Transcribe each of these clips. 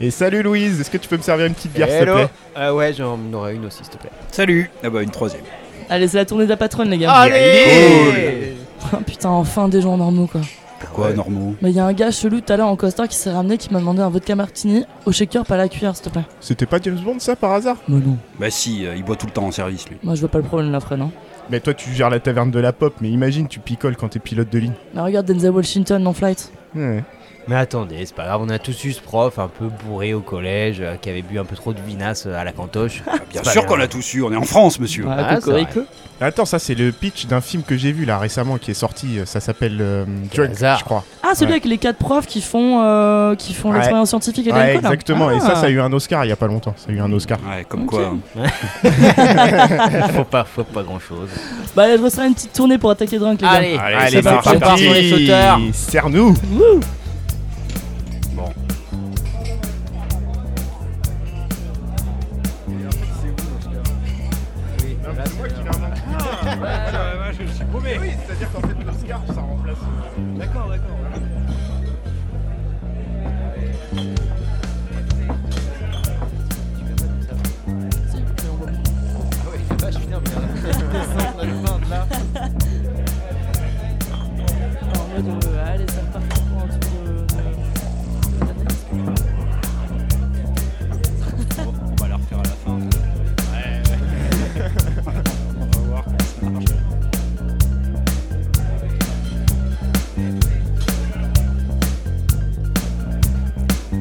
Et salut Louise, est-ce que tu peux me servir une petite bière s'il te plaît Euh, ouais, j'en aurais une aussi, s'il te plaît. Salut Ah bah une troisième. Allez, c'est la tournée de la patronne, les gars. Allez Ah, putain, enfin des gens normaux, quoi. Pourquoi normaux Mais il y a un gars chelou tout à l'heure en costard qui s'est ramené qui m'a demandé un vodka martini au shaker, pas à la cuillère, s'il te plaît. C'était pas James Bond ça par hasard Mais non, Bah si, euh, il boit tout le temps en service lui. moi je vois pas le problème, la frère, non. Mais toi tu gères la taverne de la pop, mais imagine tu picoles quand t'es pilote de ligne. Mais regarde Denzel Washington dans Flight. Ouais. Mais attendez, c'est pas grave, on a tous eu ce prof un peu bourré au collège euh, qui avait bu un peu trop de vinasse euh, à la cantoche. Ah, bien C'est pas sûr qu'on l'a tous eu, on est en France monsieur. Ah, cocorico. Attends, ça c'est le pitch d'un film que j'ai vu là récemment qui est sorti, euh, ça s'appelle euh, Quel Drunk, hasard. je crois. Ah, celui Ouais. avec les quatre profs qui font, euh, qui font Ouais. l'expérience scientifique et Ouais, l'alcool. là. exactement, et ça Ah. ça a eu un Oscar il y a pas longtemps, ça a eu un Oscar. Ouais, comme Ok. quoi. hein. faut pas, faut pas grand chose. Bah, allez, je reçois une petite tournée pour attaquer Drunk, les gars. Allez, Allez, c'est parti, on part sur les sauteurs. Serre-nous.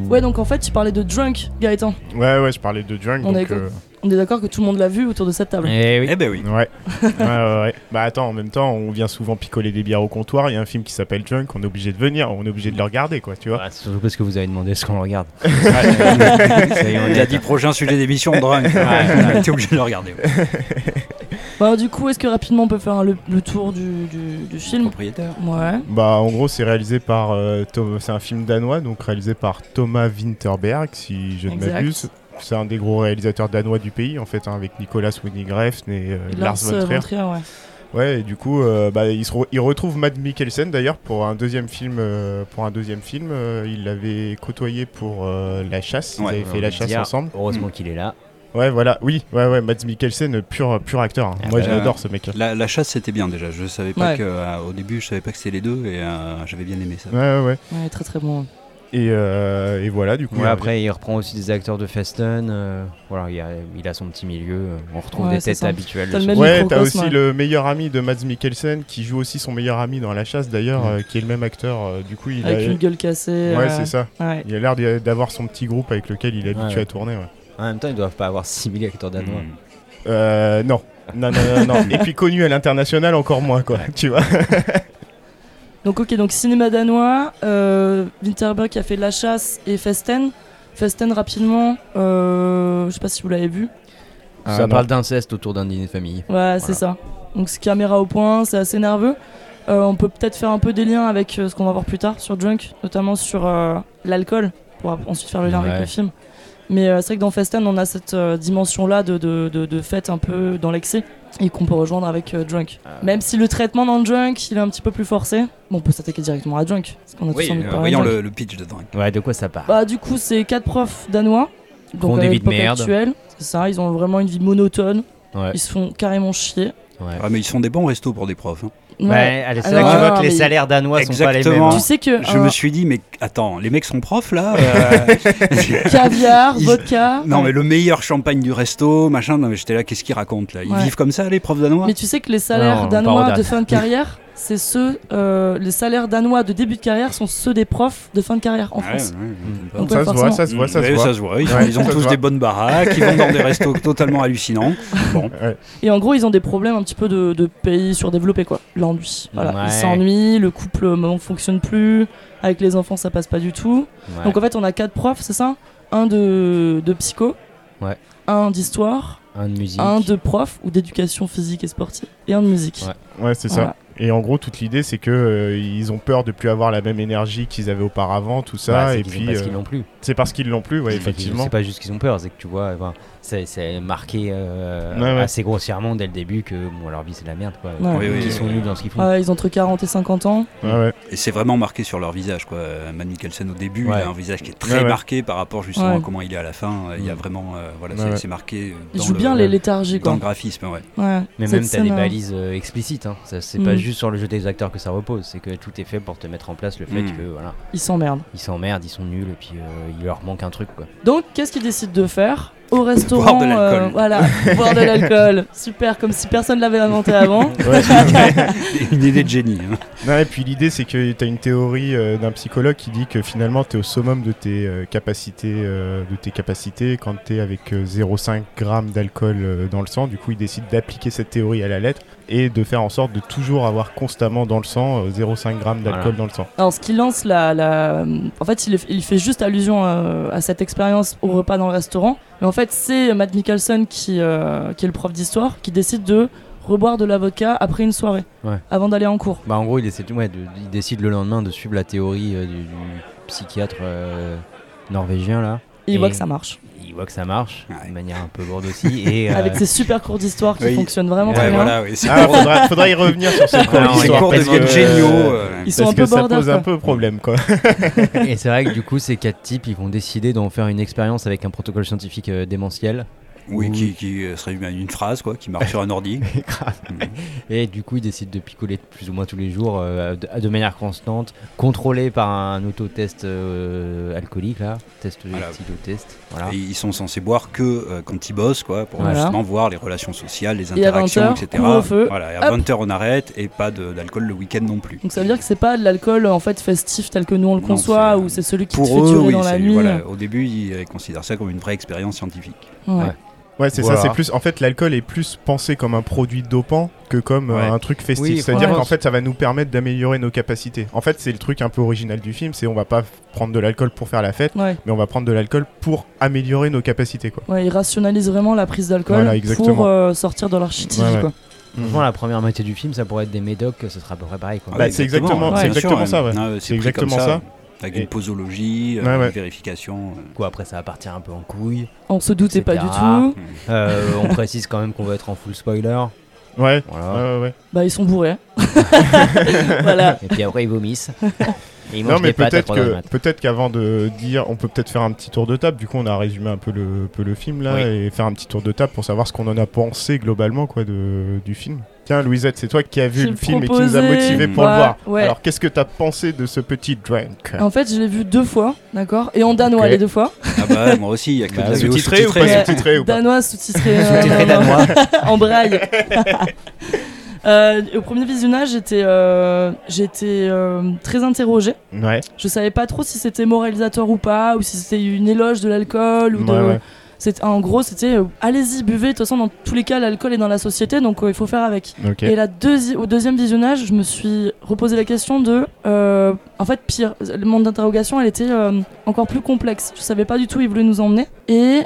Ouais, donc en fait, tu parlais de Drunk, Gaëtan. Ouais, ouais, je parlais de Drunk. On donc, est euh, On est d'accord que tout le monde l'a vu autour de cette table. Eh oui. Eh ben oui. Ouais. ouais, ouais, ouais. Bah attends, en même temps, on vient souvent picoler des bières au comptoir. Il y a un film qui s'appelle Drunk, on est obligé de venir, on est obligé de le regarder, quoi, tu vois. Ouais, surtout parce que vous avez demandé ce qu'on regarde. Ça y est, on a dit prochain sujet d'émission drunk. Ouais, T'es obligé de le regarder. Bah, du coup, est-ce que rapidement on peut faire le, le tour du, du, du film Propriétaire. Ouais. Bah en gros, c'est réalisé par. euh, c'est un film danois, donc réalisé par Thomas Winterberg, si je ne Exact. m'abuse. C'est un des gros réalisateurs danois du pays, en fait, hein, avec Nicolas Winding Refn et euh, Lars von Trier. Trier, ouais. Ouais, et du coup, euh, bah, il, se re- il retrouve Matt Mikkelsen d'ailleurs pour un deuxième film. euh, pour un deuxième film, euh, il l'avait côtoyé pour euh, La Chasse. Ils Ouais, avaient fait La dire, Chasse ensemble. Heureusement qu'il est là. Ouais, voilà. Oui, ouais, ouais. Matt Mikkelsen, pur, pur acteur. hein. Ah Moi, bah, j'adore ce mec-là. La, la chasse c'était bien déjà. Je savais pas Ouais. que euh, au début je savais pas que c'était les deux et euh, j'avais bien aimé ça. Ouais, ouais, ouais. Ouais, très très bon. Et, euh, et voilà, du coup. Ouais, euh, après, il reprend aussi des acteurs de Festen. euh, voilà, il a, il a son petit milieu. euh, On retrouve Ouais, des têtes ça. habituelles. T'as. Ouais, t'as aussi le meilleur ami de Mads Mikkelsen qui joue aussi son meilleur ami dans La Chasse d'ailleurs, euh, qui est le même acteur. euh, du coup, il Avec a. une gueule cassée. Ouais, euh, c'est ça. Ouais. Il a l'air d'avoir son petit groupe avec lequel il est habitué Ouais. à tourner. En même temps, ils doivent pas avoir 6000 acteurs danois. Mm. Euh, non. Non, non, non, non. Et puis connu à l'international encore moins, quoi. Tu vois. Donc ok, donc cinéma danois, euh, Winterberg qui a fait La Chasse et Festen. Festen rapidement, euh, je sais pas si vous l'avez vu. Ah, Ça parle d'inceste autour d'un dîner de famille. Ouais, c'est ça. Donc c'est caméra au point, c'est assez nerveux. Euh, on peut peut-être faire un peu des liens avec euh, ce qu'on va voir plus tard sur Drunk, notamment sur euh, l'alcool, pour ensuite faire le lien Ouais. avec le film. Mais euh, c'est vrai que dans Festen, on a cette euh, dimension-là de, de, de, de fête un peu dans l'excès et qu'on peut rejoindre avec euh, Drunk. Ah. Même si le traitement dans Drunk, il est un petit peu plus forcé, bon, on peut s'attaquer directement à Drunk. Parce qu'on a Oui, tous envie de euh, voyons le, le pitch de drunk. Ouais, de quoi ça parle Bah du coup c'est quatre profs danois. À des vies de l'époque merde. actuelle. C'est ça, ils ont vraiment une vie monotone. Ouais. Ils se font carrément chier. ouais. Ah mais ils sont des bons restos pour des profs. hein. Ouais, allez, c'est là que tu vois que les mais- salaires danois sont pas les mêmes. Exactement. Tu sais que Je me suis dit mais attends, les mecs sont profs là. euh, caviar, Ils- vodka. Non ouais. mais le meilleur champagne du resto, machin. Non mais j'étais là, qu'est-ce qu'ils racontent là? Ils Ouais. vivent comme ça les profs danois? Mais tu sais que les salaires Non, danois de fin de carrière, c'est ceux, euh, les salaires danois de début de carrière sont ceux des profs de fin de carrière en Ouais, France. ouais, Donc, ouais, ça, se voit, forcément. ça se voit, ça se voit. se voit. Ils, Ouais, ils ont ça se tous voit. des bonnes baraques, ils vont dans des restos totalement hallucinants. Bon, Et en gros, ils ont des problèmes un petit peu de, de pays surdéveloppés, quoi. L'ennui. Voilà. Ouais. Ils s'ennuient, le couple ne fonctionne plus, avec les enfants ça passe pas du tout. Ouais. Donc en fait, on a quatre profs, c'est ça? Un de, de psycho, Ouais. un d'histoire, un de musique. un de prof ou d'éducation physique et sportive, et un de musique. Ouais. Ouais, c'est Voilà. ça. Et en gros, toute l'idée, c'est que euh, ils ont peur de plus avoir la même énergie qu'ils avaient auparavant, tout ça. Bah, c'est et puis, parce euh, qu'ils l'ont plus. c'est parce qu'ils l'ont plus, ouais, C'est pas qu'ils- effectivement. C'est pas juste qu'ils ont peur, c'est que tu vois, enfin, c'est c'est marqué euh, Ouais, ouais. assez grossièrement dès le début que bon, leur vie c'est de la merde quoi. Ouais. Oui, oui, Qu'ils oui, sont nuls dans ce qu'ils font. Ouais, ils ont entre 40 et 50 ans. Ouais, ouais. Et c'est vraiment marqué sur leur visage, quoi. Matt Mikkelsen au début, Ouais. il a un visage qui est très Ouais, ouais. marqué par rapport justement Ouais. à comment il est à la fin. Il y a Mm. vraiment, euh, voilà, Ouais, c'est ouais. marqué. Ils jouent le- bien les léthargies, dans quoi. le graphisme, ouais. Ouais. Mais même t'as des euh, balises explicites, hein. Ça, c'est Mm. pas juste sur le jeu des acteurs que ça repose, c'est que tout est fait pour te mettre en place le fait Mm. que voilà, Ils s'emmerdent. ils s'emmerdent, ils sont nuls et puis euh, il leur manque un truc quoi. Donc, qu'est-ce qu'ils décident de faire? Au restaurant. Boire de l'alcool. euh, voilà, boire de l'alcool. Super, comme si personne l'avait inventé avant. Ouais, Une idée de génie. hein. Non, et puis l'idée, c'est que tu as une théorie euh, d'un psychologue qui dit que finalement, tu es au summum de tes, euh, capacités, euh, de tes capacités quand tu es avec euh, 0,5 g d'alcool euh, dans le sang. Du coup, il décide d'appliquer cette théorie à la lettre et de faire en sorte de toujours avoir constamment dans le sang euh, 0,5 g d'alcool Voilà. dans le sang. Alors, ce qui lance la. la- En fait, il, il fait juste allusion à cette expérience au repas dans le restaurant. Mais en fait, c'est Matt Mikkelsen qui, euh, qui est le prof d'histoire qui décide de reboire de la vodka après une soirée. Ouais. Avant d'aller en cours. Bah en gros il décide, ouais, de- il décide le lendemain de suivre la théorie euh, du, du psychiatre euh, norvégien là. Et il voit que ça marche. Il voit que ça marche Ouais. de manière un peu lourde aussi et euh, Avec ses super cours d'histoire qui Oui. fonctionnent vraiment Ouais, très bien. c'est Ah, faudra, faudra y revenir sur cours Ces d'histoire. cours parce deviennent que- géniaux. euh, Ils sont Parce un peu que ça pose un peu problème, quoi. et c'est vrai que du coup ces quatre types ils vont décider d'en faire une expérience avec un protocole scientifique euh, démentiel Oui, qui, qui euh, se résume à une phrase, quoi, qui marche sur un ordi. Mm. et du coup ils décident de picoler plus ou moins tous les jours euh, de, de manière constante contrôlé par un autotest euh, alcoolique là test Voilà. test voilà Et ils sont censés boire que euh, quand ils bossent, quoi, pour Voilà. justement voir les relations sociales, les Et à interactions, 20 heures, etc. Voilà, et à Hop. 20h on arrête et pas d'alcool le week-end non plus. Donc ça veut dire que c'est pas de l'alcool en fait festif tel que nous on le Non, conçoit ou c'est celui qui te Pour fait eux, durer oui, dans la nuit. voilà, au début ils considèrent ça comme une vraie expérience scientifique. Ouais. Ouais. Ouais, c'est Voilà. ça. C'est plus. En fait, l'alcool est plus pensé comme un produit dopant que comme euh, Ouais. un truc festif. Oui, C'est-à-dire qu'en fait, ça va nous permettre d'améliorer nos capacités. En fait, c'est le truc un peu original du film. C'est on va pas prendre de l'alcool pour faire la fête, Ouais. mais on va prendre de l'alcool pour améliorer nos capacités, quoi. Ouais, ils rationalisent vraiment la prise d'alcool Voilà, pour euh, sortir de shitty Ouais. Franchement, la première moitié du film, ça pourrait être des médocs, ce sera à peu près pareil. Quoi. Bah, c'est exactement- sûr, exactement ça, ouais. Ah, C'est exactement ça. Avec Et- une posologie, euh, Ouais, ouais. une vérification. euh. Coup, après, ça va partir un peu en couille. On se doutait pas du tout. Euh, on précise quand même qu'on va être en full spoiler. Ouais. Voilà. Ouais, ouais, ouais. Bah ils sont bourrés. voilà. Et puis après, ils vomissent. Non mais peut-être 3 heures du que mat. peut-être qu'avant de dire, on peut peut-être faire un petit tour de table. Du coup, on a résumé un peu le, peu le film là Oui. et faire un petit tour de table pour savoir ce qu'on en a pensé globalement quoi de, du film. Tiens, Louisette, c'est toi qui as vu le film et qui nous a proposé, motivé pour ouais, le voir. ouais. Alors, qu'est-ce que t'as pensé de ce petit drink En fait, je l'ai vu deux fois, d'accord Et en danois les deux fois. Ah bah moi aussi, il y a que Bah, de Sous-titré ou pas sous-titrée. sous-titré Danois sous-titré. euh, Sous-titré danois. en braille. Euh, au premier visionnage, j'étais euh, j'étais euh, très interrogée. Ouais. Je savais pas trop si c'était moralisateur ou pas, ou si c'était une éloge de l'alcool ou de. Ouais, ouais. C'est en gros, c'était euh, allez-y, buvez. De toute façon, dans tous les cas, l'alcool est dans la société, donc euh, il faut faire avec. Et la deuxi- au deuxième visionnage, je me suis reposé la question de. euh, en fait, pire. Le monde d'interrogation, elle était encore plus complexe. Je savais pas du tout où il voulait nous emmener. Et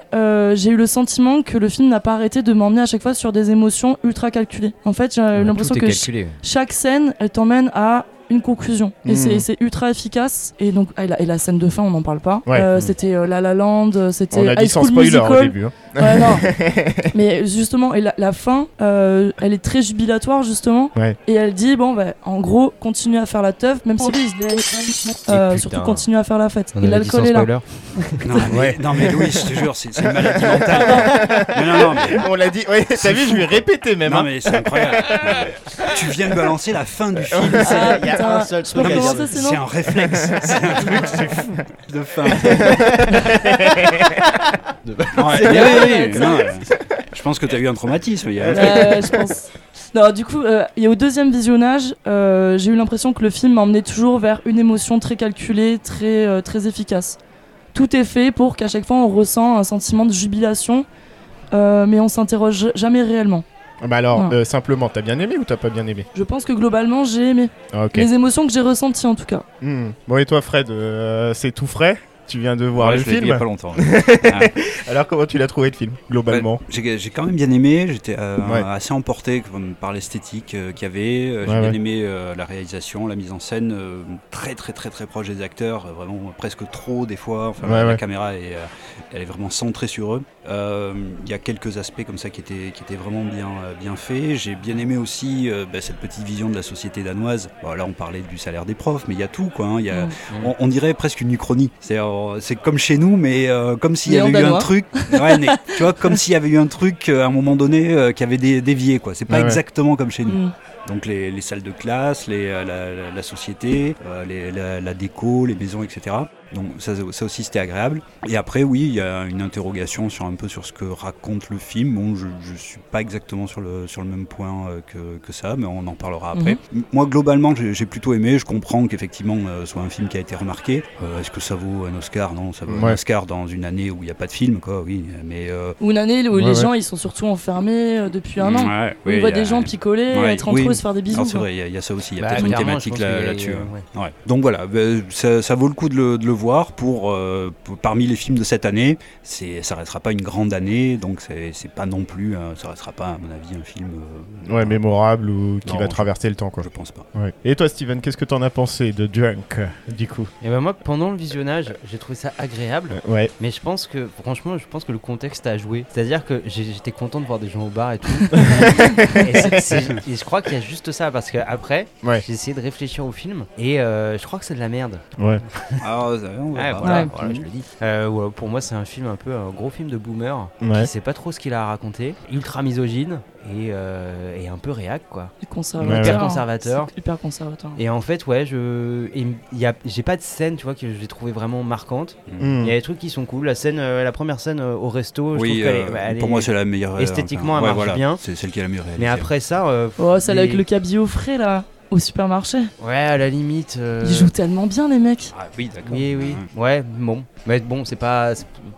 j'ai eu le sentiment que le film n'a pas arrêté de m'emmener à chaque fois sur des émotions ultra calculées. En fait, j'ai l'impression que ch- calculé. chaque scène, elle t'emmène à une conclusion. Et Mhm. c'est- ultra efficace. Et donc, et la, et la scène de fin, on n'en parle pas. Ouais. Euh, Mhm. C'était euh, La La Land, euh, c'était On a dit High sans School spoiler au Musical. début. hein. Ouais, non. Mais justement, et la, la fin, euh, elle est très jubilatoire justement. Ouais. Et elle dit bon, bah, en gros, continue à faire la teuf, même si euh, surtout continue à faire la fête. On et l'alcool est là. Non, mais, non mais Louis, je te jure, c'est une maladie mentale. mais non, non, mais, On l'a dit. Ouais, t'as vu, je lui ai répété même. non, hein. mais c'est incroyable. tu viens de balancer la fin du film. Ah, Il y a putain. C'est un réflexe. C'est un truc. De fin. Ouais, oui, oui, oui, non, euh, je pense que tu as eu un traumatisme. il y a- je pense. Non, du coup, euh, et au deuxième visionnage, euh, j'ai eu l'impression que le film m'emmenait toujours vers une émotion très calculée, très, euh, très efficace. Tout est fait pour qu'à chaque fois on ressent un sentiment de jubilation, euh, mais on s'interroge jamais réellement. Bah alors, euh, simplement, t'as bien aimé ou t'as pas bien aimé Je pense que globalement j'ai aimé Ah, les émotions que j'ai ressenties en tout cas. Hmm. Bon et toi, Fred, euh, c'est tout frais Tu viens de voir Ouais, le je vu il y film. a pas longtemps. ouais. Alors comment tu l'as trouvé le film globalement Ouais, J'ai j'ai quand même bien aimé, j'étais euh, Ouais. assez emporté par l'esthétique euh, qu'il y avait. Euh, J'ai Ouais, bien ouais. aimé euh, la réalisation, la mise en scène, euh, très très très très proche des acteurs, euh, vraiment presque trop des fois. Enfin, Ouais, la ouais. caméra est, euh, elle est vraiment centrée sur eux. Euh, Il y a quelques aspects comme ça qui étaient, qui étaient vraiment bien, euh, bien faits. J'ai bien aimé aussi euh, bah, cette petite vision de la société danoise. Bon, là, on parlait du salaire des profs, mais il y a tout. Quoi, hein. Il y a, Mm. on, on dirait presque une uchronie. C'est euh, c'est comme chez nous, mais euh, comme s'il y avait eu un truc. Ouais, mais, tu vois, comme s'il y avait eu un truc euh, à un moment donné euh, qui avait dé- dévié. quoi. C'est pas Ouais, ouais. exactement comme chez nous. Mm. Donc les, les salles de classe, les, euh, la, la- la société, euh, les- la, la déco, les maisons, etc. Donc ça, ça aussi c'était agréable. Et après oui, il y a une interrogation sur un peu sur ce que raconte le film. Bon, je, je suis pas exactement sur le sur le même point euh, que, que ça, mais on en parlera après. M- Moi globalement j'ai plutôt aimé. Je comprends qu'effectivement euh, ce soit un film qui a été remarqué. Euh, Est-ce que ça vaut un Oscar? Non, ça vaut Ouais. un Oscar dans une année où il n'y a pas de film, quoi. Oui, mais euh, Ou une année où Ouais, les ouais. gens ils sont surtout enfermés depuis un an. ouais, Où oui, on voit des gens picoler, Ouais, être entre oui. eux, se faire des bisous. C'est vrai, il y, a- il y a ça aussi. Il y a Bah, peut-être une thématique là- là-dessus. ouais. Ouais. Donc voilà, ben, ça, ça vaut le coup de le, de le voir pour, euh, pour- parmi les films de cette année. Ça restera pas une grande année, donc c'est, pas non plus, euh, ça restera pas à mon avis un film. euh, Ouais, mémorable ou qui Non, va je- traverser le temps quoi. Je pense pas. Ouais. Et toi Steven, qu'est-ce que t'en as pensé de Drunk du coup? Et ben moi, pendant le visionnage, j'ai trouvé ça agréable. Euh, Ouais. Mais je pense que, franchement, je pense que le contexte a joué. C'est-à-dire que j'étais content de voir des gens au bar et tout. et je crois qu'il y a juste ça, parce que après, Ouais. j'ai essayé de réfléchir au film et euh, je crois que c'est de la merde. Ouais. Ça, on va Ouais, voir. voilà, Ouais. voilà, je le dis. Euh, ouais, pour moi, c'est un film un peu un gros film de boomer Ouais. qui sait pas trop ce qu'il a à raconter, ultra misogyne et, euh, et un peu réac quoi. Conservateur. Hyper conservateur. Hyper conservateur. Et en fait, ouais, je, et il y a, j'ai pas de scène, tu vois, que j'ai trouvé vraiment marquante. Hmm. Il y a des trucs qui sont cool. La scène, euh, la première scène euh, au resto, je Oui, trouve qu'elle euh, est, bah, elle pour est- moi c'est la meilleure. esthétiquement, enfin, elle ouais, marche voilà, bien. C'est celle qui est la réalisée. Mais après ça, euh, Oh, celle les- avec le cabillaud frais là, au supermarché. ouais, à la limite. euh, Ils jouent tellement bien les mecs. Ah, oui, d'accord. Oui, oui. Ouais. Ouais, bon. Mais bon, c'est pas.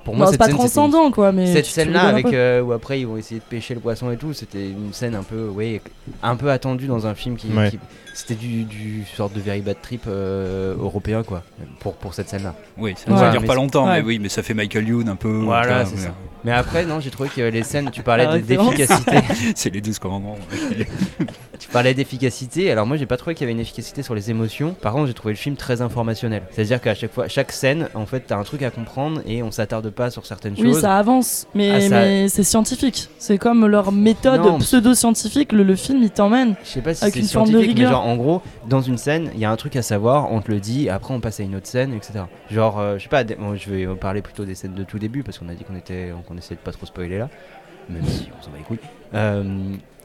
Pour moi, c'est cette pas scène, transcendant quoi, mais. Cette scène-là, avec euh, où après ils vont essayer de pêcher le poisson et tout, c'était une scène un peu, oui, un peu attendue dans un film qui, Ouais. qui- c'était du, du sorte de very bad trip euh, européen quoi, pour pour cette scène-là. Oui, ça Ouais. va dire Mais pas longtemps, ouais. mais oui, mais ça fait Michael Youn un peu. Voilà, c'est ça. Mais après, non, j'ai trouvé que les scènes, tu parlais référence. d'efficacité. C'est les 12 commandements. tu parlais d'efficacité. Alors moi, j'ai pas trouvé qu'il y avait une efficacité sur les émotions. Par contre, j'ai trouvé le film très informationnel. C'est-à-dire qu'à chaque fois, chaque scène, en fait, t'as un truc à comprendre et on s'attarde pas sur certaines Oui, choses. ça avance, mais, Ah, ça- mais c'est scientifique. C'est comme leur méthode pseudo-scientifique. Le, le film, il t'emmène. Je sais pas si Avec c'est une forme de rigueur. En gros, dans une scène, il y a un truc à savoir, on te le dit, après on passe à une autre scène, etc. Genre, euh, je sais pas, bon, je vais parler plutôt des scènes de tout début parce qu'on a dit qu'on était, qu'on essayait de pas trop spoiler là, même si on s'en bat les couilles. Euh,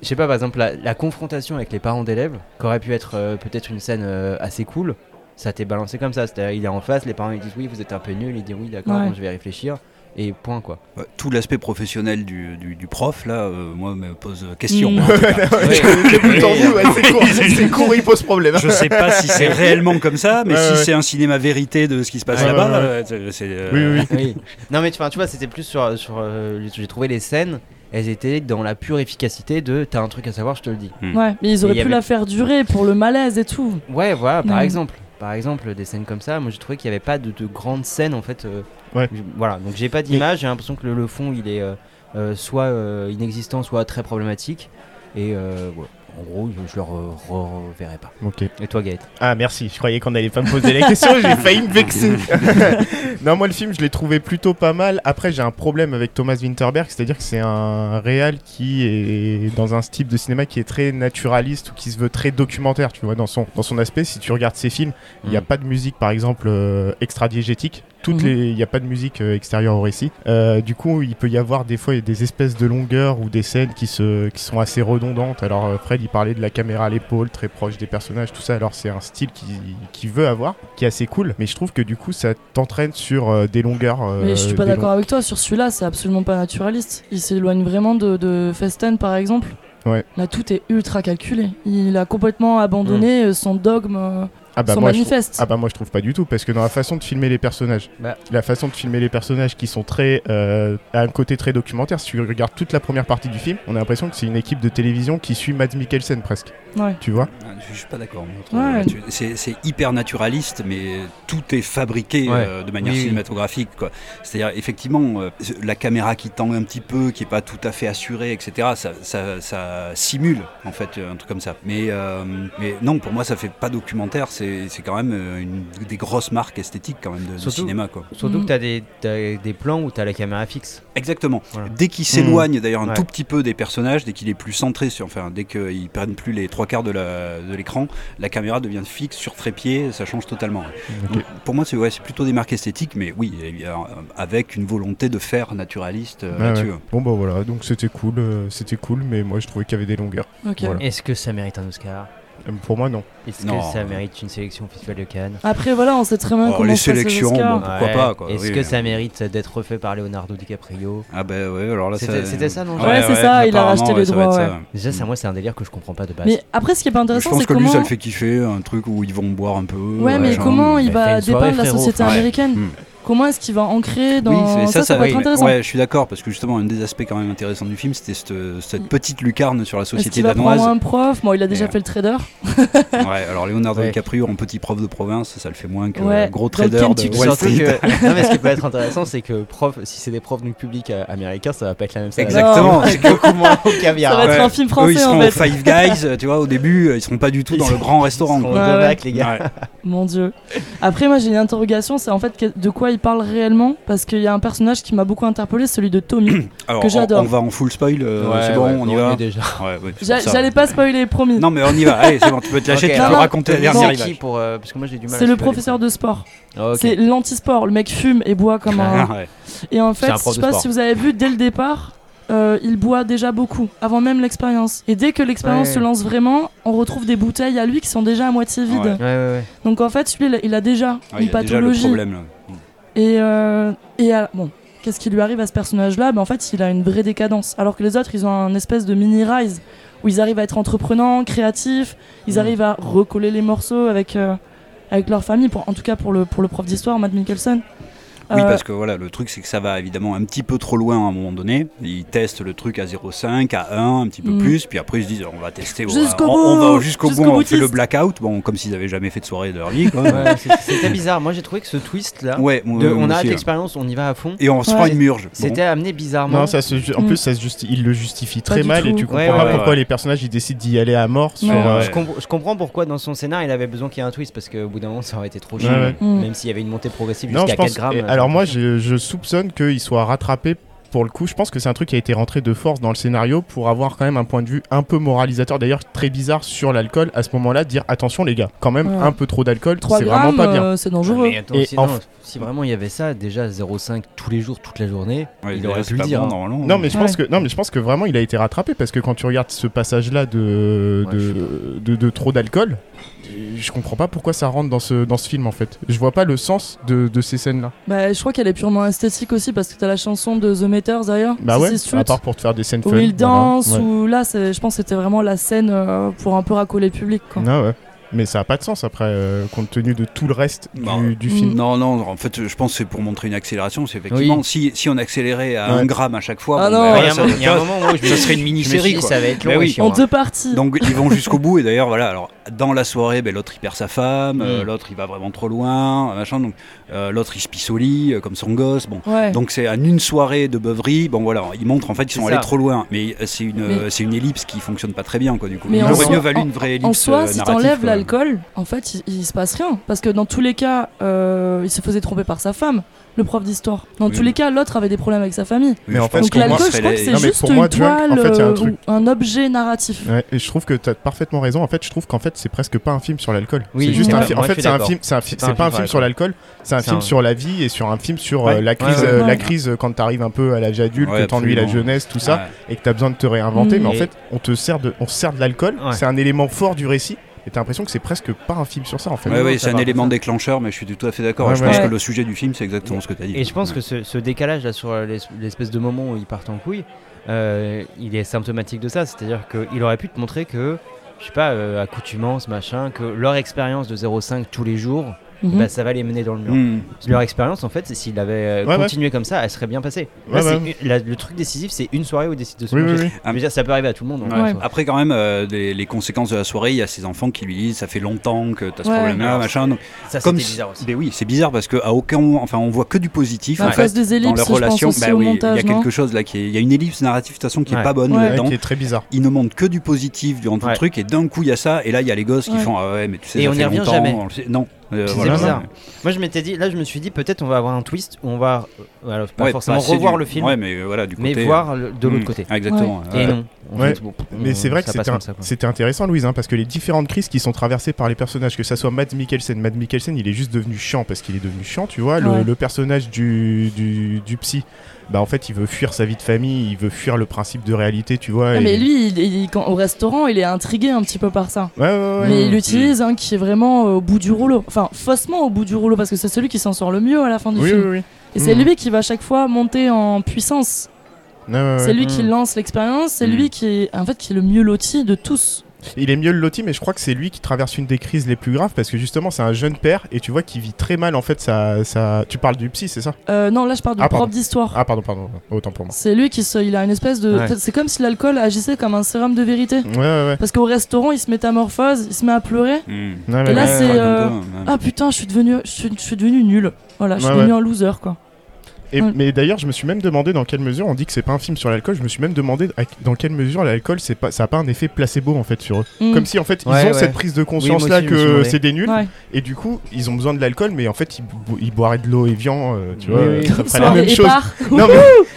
je sais pas, par exemple, la, la confrontation avec les parents d'élèves, qui aurait pu être euh, peut-être une scène euh, assez cool, ça t'est balancé comme ça. C'est-à-dire, il est en face, les parents ils disent oui, vous êtes un peu nul, il dit oui, d'accord, Ouais. bon, je vais réfléchir, et point quoi. Ouais, Tout l'aspect professionnel du, du, du prof, là, euh, moi, me pose question. J'ai plus c'est court, il pose problème. Je sais pas si c'est réellement comme ça, mais Ouais, si ouais. c'est un cinéma vérité de ce qui se passe Ouais, là-bas, ouais, ouais. euh, c'est- euh, Oui, oui. oui. Non mais tu, vois, c'était plus sur, sur euh, j'ai trouvé les scènes, elles étaient dans la pure efficacité de t'as un truc à savoir, je te le dis. Mm. Ouais, mais ils auraient Et pu avait- la faire durer pour le malaise et tout. Ouais, voilà, par exemple. Par exemple, des scènes comme ça, moi j'ai trouvé qu'il n'y avait pas de, de grandes scènes en fait. euh, Ouais. voilà, donc j'ai pas d'image, j'ai l'impression que le, le fond il est euh, euh, soit euh, inexistant, soit très problématique. Et euh, ouais, en gros, je, le re- re- reverrai pas. Ok. Et toi, Gaët Ah merci, je croyais qu'on allait pas me poser la question, j'ai failli me vexer. non, moi le film, je l'ai trouvé plutôt pas mal. Après, j'ai un problème avec Thomas Winterberg, c'est-à-dire que c'est un réal qui est dans un style de cinéma qui est très naturaliste ou qui se veut très documentaire, tu vois, dans son, dans son aspect. Si tu regardes ses films, il n'y a Mm. pas de musique, par exemple, euh, extra-diégétique. Toutes Mhm. les, il n'y a pas de musique euh, extérieure au récit. Euh, du coup, il peut y avoir des fois des espèces de longueurs ou des scènes qui, se, qui sont assez redondantes. Alors, euh, Fred, il parlait de la caméra à l'épaule, très proche des personnages, tout ça. Alors, c'est un style qui, qui veut avoir, qui est assez cool. Mais je trouve que du coup, ça t'entraîne sur euh, des longueurs. euh, Mais je suis pas d'accord avec toi sur celui-là, c'est absolument pas naturaliste. Il s'éloigne vraiment de, de Festen par exemple. Ouais. Là tout est ultra calculé. Il a complètement abandonné euh, son dogme. Euh, Ah bah sont moi, je. Ah bah moi je trouve pas du tout parce que dans la façon de filmer les personnages, Bah. la façon de filmer les personnages qui sont très euh, à un côté très documentaire. Si tu regardes toute la première partie du film, on a l'impression que c'est une équipe de télévision qui suit Mads Mikkelsen presque. Ouais. Tu vois? Ah, Je suis pas d'accord. Ouais. C'est hyper naturaliste, mais tout est fabriqué Ouais. euh, de manière Oui, cinématographique. C'est-à-dire, effectivement, euh, la caméra qui tend un petit peu, qui est pas tout à fait assurée, etc., ça, ça- ça simule, en fait, un truc comme ça. Mais, euh, mais non, pour moi, ça fait pas documentaire, c'est c'est quand même euh, une, des grosses marques esthétiques, quand même, de, de Surtout- cinéma. Quoi. Surtout Mm. que t'as des, t'as des plans où t'as la caméra fixe. Exactement. Voilà. Dès qu'il s'éloigne d'ailleurs un Ouais. tout petit peu des personnages, dès qu'il est plus centré sur, enfin, dès qu'ils prennent plus les trois quarts de la- de l'écran, la caméra devient fixe sur trépied, ça change totalement. Donc, pour moi, c'est ouais, plutôt des marques esthétiques, mais oui, euh, avec une volonté de faire naturaliste euh, ouais. Bon bah voilà, donc c'était cool, euh, c'était cool, mais moi je trouvais qu'il y avait des longueurs. Ok. Voilà. Est-ce que ça mérite un Oscar? Pour moi non. Est-ce que ça mérite une sélection au Festival de Cannes Après, voilà, on sait très bien Oh, comment les sélections, bon. Pourquoi pas, quoi, Est-ce oui. que ça mérite d'être refait par Leonardo DiCaprio Ah bah ouais, alors là, C'était- ça- c'était ça, non Ouais, c'est ça, il a racheté ça va droits, ça. Déjà, ça, moi, c'est un délire que je comprends pas de base. Mais après, ce qui est pas Je intéressant, pense c'est que lui, comment. ça le fait kiffer, un truc où ils vont boire un peu. Ouais, mais comment il va dépeindre la société américaine Hmm. Comment est-ce qu'il va ancrer dans Oui, c'est- ça, ça, peut oui, être intéressant. Ouais, je suis d'accord parce que justement un des aspects quand même intéressants du film, c'était cette, cette petite lucarne sur la Est-ce société va danoise. prendre un prof? Bon, il a déjà fait le trader. Ouais, alors Leonardo Ouais. DiCaprio en petit prof de province, ça le fait moins que Ouais, gros dans trader de. Wall Street. que, non, mais ce qui peut être intéressant, c'est que prof, si c'est des profs du public euh, américains, ça va pas être la même chose. Exactement. C'est beaucoup moins au caviar. Ça va être Ouais. un film Eux, français ils seront en au fait. Five Guys, tu vois, au début, ils seront pas du tout dans le grand restaurant. Ils les gars. Ouais. Mon dieu. Après, moi j'ai une interrogation, c'est en fait de quoi il parle réellement? Parce qu'il y a un personnage qui m'a beaucoup interpellé, celui de Tommy. Alors, Que j'adore. On, va en full spoil, euh, Ouais, c'est bon, ouais, on y va. J'allais pas spoiler, promis. Non, mais on y va. Allez, c'est bon, tu peux te lâcher, peux raconter le Tommy, dernier c'est euh, parce que moi j'ai du mal. C'est à le professeur de sport. Ah. C'est l'anti-sport. Le mec fume et boit comme un. Ah, ouais. Et en fait, je sais de pas si vous avez vu dès le départ. euh, il boit déjà beaucoup avant même l'expérience. Et dès que l'expérience Ouais. se lance vraiment, on retrouve des bouteilles à lui qui sont déjà à moitié vides. Ouais. Ouais, ouais, ouais. Donc en fait, lui, il a- déjà Ah, une il a déjà le pathologie. problème. là. Et, euh, et à- bon, qu'est-ce qui lui arrive à ce personnage-là? Ben, En fait, il a une vraie décadence. Alors que les autres, ils ont un espèce de mini-rise où ils arrivent à être entreprenants, créatifs, ils arrivent à recoller les morceaux avec, euh, avec leur famille, pour, en tout cas pour le, pour le prof d'histoire, Matt Mikkelsen. Oui, Euh, parce que voilà, le truc c'est que ça va évidemment un petit peu trop loin à un moment donné. Ils testent le truc à 0,5, à 1, un petit peu Mm. plus, puis après ils se disent on va tester, on, on, bout, on va jusqu'au bout, jusqu'au on fait le blackout, bon, comme s'ils avaient jamais fait de soirée de leur vie. Ouais, C'était bizarre. Moi j'ai trouvé que ce twist là, Ouais, moi- de, moi on arrête hein. l'expérience, on y va à fond. Et on se Ouais. prend une murge. Bon. C'était amené bizarrement. Non, ça se ju- en Mm. plus ça se justi- il le justifie très mal et tout. tu comprends Ouais, pas ouais, pourquoi ouais. les personnages ils décident d'y aller à mort sur euh, Je, compre- je comprends pourquoi dans son scénar il avait besoin qu'il y ait un twist parce qu'au bout d'un moment ça aurait été trop chiant. Mm. Même s'il y avait une montée progressive jusqu'à 4 pense. grammes. Alors moi, je, je soupçonne qu'il soit rattrapé. Pour le coup, je pense que c'est un truc qui a été rentré de force dans le scénario pour avoir quand même un point de vue un peu moralisateur, d'ailleurs très bizarre sur l'alcool. À ce moment-là, dire attention les gars, quand même Ouais. un peu trop d'alcool, 3 c'est vraiment grammes, pas bien. euh, c'est dangereux. Mais attends, Et sinon, en- si vraiment il y avait ça, déjà 0,5 tous les jours, toute la journée, Ouais, il aurait pu le dire. bon, hein. normalement. Non mais je pense Ouais. que non mais je pense que vraiment il a été rattrapé parce que quand tu regardes ce passage là de Ouais, de, de, de trop d'alcool, je comprends pas pourquoi ça rentre dans ce dans ce film en fait. Je vois pas le sens de, de ces scènes là. Bah, je crois qu'elle est purement esthétique aussi parce que t'as la chanson de The Meters d'ailleurs. Bah ouais, à part pour te faire des scènes où fun. il danse, voilà. Ouais. ou là, je pense que c'était vraiment la scène euh, pour un peu racoler le public. Quoi. Ah ouais. Mais ça a pas de sens après euh, compte tenu de tout le reste Non. du, du film. Non, non, en fait, je pense que c'est pour montrer une accélération. C'est effectivement, Oui. si, si on accélérait à Ouais. 1 gramme à chaque fois, Ah bon, non. ben Il y voilà, a un ça- moment- il y a un moment où je me ça suis- serait une mini-série. ça va être long oui. En deux parties. Donc ils vont jusqu'au bout et d'ailleurs voilà alors dans la soirée ben, l'autre il perd sa femme euh, Mm. l'autre il va vraiment trop loin machin donc euh, l'autre il se pisse au lit euh, comme son gosse bon Ouais. donc c'est en une soirée de beuverie bon voilà ils montrent en fait ils sont ça. allés trop loin mais euh, c'est une Mais- euh, c'est une ellipse qui fonctionne pas très bien quoi du coup Mais il en aurait soi- mieux valu une vraie ellipse En soi, euh, si narrative, t'enlèves l'alcool, en fait, il, il se passe rien. Parce que dans tous les cas, euh, il se faisait tromper par sa femme, le prof d'histoire. Dans Oui, tous les cas, l'autre avait des problèmes avec sa famille. Mais en fait, Donc l'alcool, je crois que c'est juste pour moi, une tu vois, toile, en fait, il y a un euh, truc. ou un objet narratif. Ouais, et je trouve que t'as parfaitement raison. En fait, je trouve qu'en fait, c'est presque pas un film sur l'alcool. Oui, c'est juste un En fait, c'est un film. C'est un fi- c'est pas un film sur l'alcool. C'est un film sur la vie et sur un film sur Ouais. euh, la crise, euh, la crise euh, quand t'arrives un peu à l'âge adulte, que t'ennuies la jeunesse, tout ça, et que t'as besoin de te réinventer. Mm. Mais en fait, on te sert de, on se sert de l'alcool. C'est un élément fort du récit. Et t'as l'impression que c'est presque pas un film sur ça en fait. Ouais, ça c'est un élément ça. déclencheur, mais je suis tout à fait d'accord. Ouais, je ouais. pense Ouais. que le sujet du film, c'est exactement ce que tu as dit. Et je pense Ouais. que ce, ce décalage là sur l'es- l'espèce de moment où ils partent en couille, euh, il est symptomatique de ça. C'est-à-dire qu'il aurait pu te montrer que je sais pas, euh, accoutumance, machin, que leur expérience de 0,5 tous les jours, Bah, ça va les mener dans le mur. Hmm. Leur expérience, en fait, c'est s'ils avaient euh, Ouais, ouais. continué comme ça, elle serait bien passée. Là, Ouais, la- le truc décisif, c'est une soirée où ils décident de se Oui, manger. oui, oui. Je veux dire, ça peut arriver à tout le monde. soi. Après, quand même, euh, les conséquences de la soirée, il y a ces enfants qui lui disent Ça fait longtemps que tu as ce Ouais. problème-là, machin. Donc, Ça, comme bizarre aussi. Mais oui, c'est bizarre parce qu'à aucun moment, enfin, on voit que du positif À en fait, des dans ellipses, leur je pense relation. Bah oui, il y a quelque chose là qui est, il y a une ellipse narrative de toute façon qui est pas bonne là-dedans. qui est très bizarre. Ils ne montrent que du positif durant tout le truc et d'un coup il y a ça et là il y a les gosses qui font ah ouais mais tu sais Et ça on fait n'y revient longtemps, jamais. non euh, C'est voilà. bizarre. Moi, je m'étais dit, là, je me suis dit, peut-être on va avoir un twist où on va, euh, alors, pas Ouais, forcément revoir du- le film, ouais mais euh, voilà du mais côté voir le- de l'autre hmm, côté. exactement Et ouais. non. en Ouais. fait, bon, Mais c'est vrai que ça c'était intéressant, Louise, hein, parce que les différentes crises qui sont traversées par les personnages, que ça soit Mads Mikkelsen, Mads Mikkelsen, il est juste devenu chiant parce qu'il est devenu chiant, tu vois. Le, Ouais. le personnage du, du, du psy, bah en fait, il veut fuir sa vie de famille, il veut fuir le principe de réalité, tu vois. Ah, et- mais lui, il- il- quand- au restaurant, il est intrigué un petit peu par ça. Ouais, ouais, ouais. Mais il Mm. utilise un qui est vraiment euh, au bout du rouleau. Enfin, faussement au bout du rouleau, parce que c'est celui qui s'en sort le mieux à la fin du Oui, film. oui, oui. Et c'est Mm. lui qui va à chaque fois monter en puissance. Ouais, ouais, ouais. C'est lui qui Mm. lance l'expérience, c'est Mm. lui qui est en fait qui est le mieux loti de tous. Il est mieux le loti, mais je crois que c'est lui qui traverse une des crises les plus graves parce que justement, c'est un jeune père et tu vois qu'il vit très mal en fait. Ça, ça... Tu parles du psy, c'est ça? Euh, non, là je parle de Ah, propre d'histoire. Ah, pardon, pardon, autant pour moi. C'est lui qui se, il a une espèce de, Ouais. c'est comme si l'alcool agissait comme un sérum de vérité. Ouais, ouais, ouais. Parce qu'au restaurant, il se métamorphose, il se met à pleurer. Hmm. Ouais, Et là, ouais. c'est, Ouais, euh, ouais. Ah putain, je suis devenu, je suis, je suis devenu nul. Voilà, je suis Ouais, devenu ouais. un loser quoi. Et- Ouais. Mais d'ailleurs, je me suis même demandé dans quelle mesure, on dit que c'est pas un film sur l'alcool, je me suis même demandé dans quelle mesure l'alcool, c'est pas, ça a pas un effet placebo en fait sur eux. Mm. Comme si en fait ils Ouais, ont ouais. cette prise de conscience là aussi, je que c'est des nuls, Ouais. et du coup ils ont besoin de l'alcool, mais en fait ils, bo- ils boiraient de l'eau Evian, euh, tu vois, Oui, euh, oui. ça ferait la même chose. Non mais,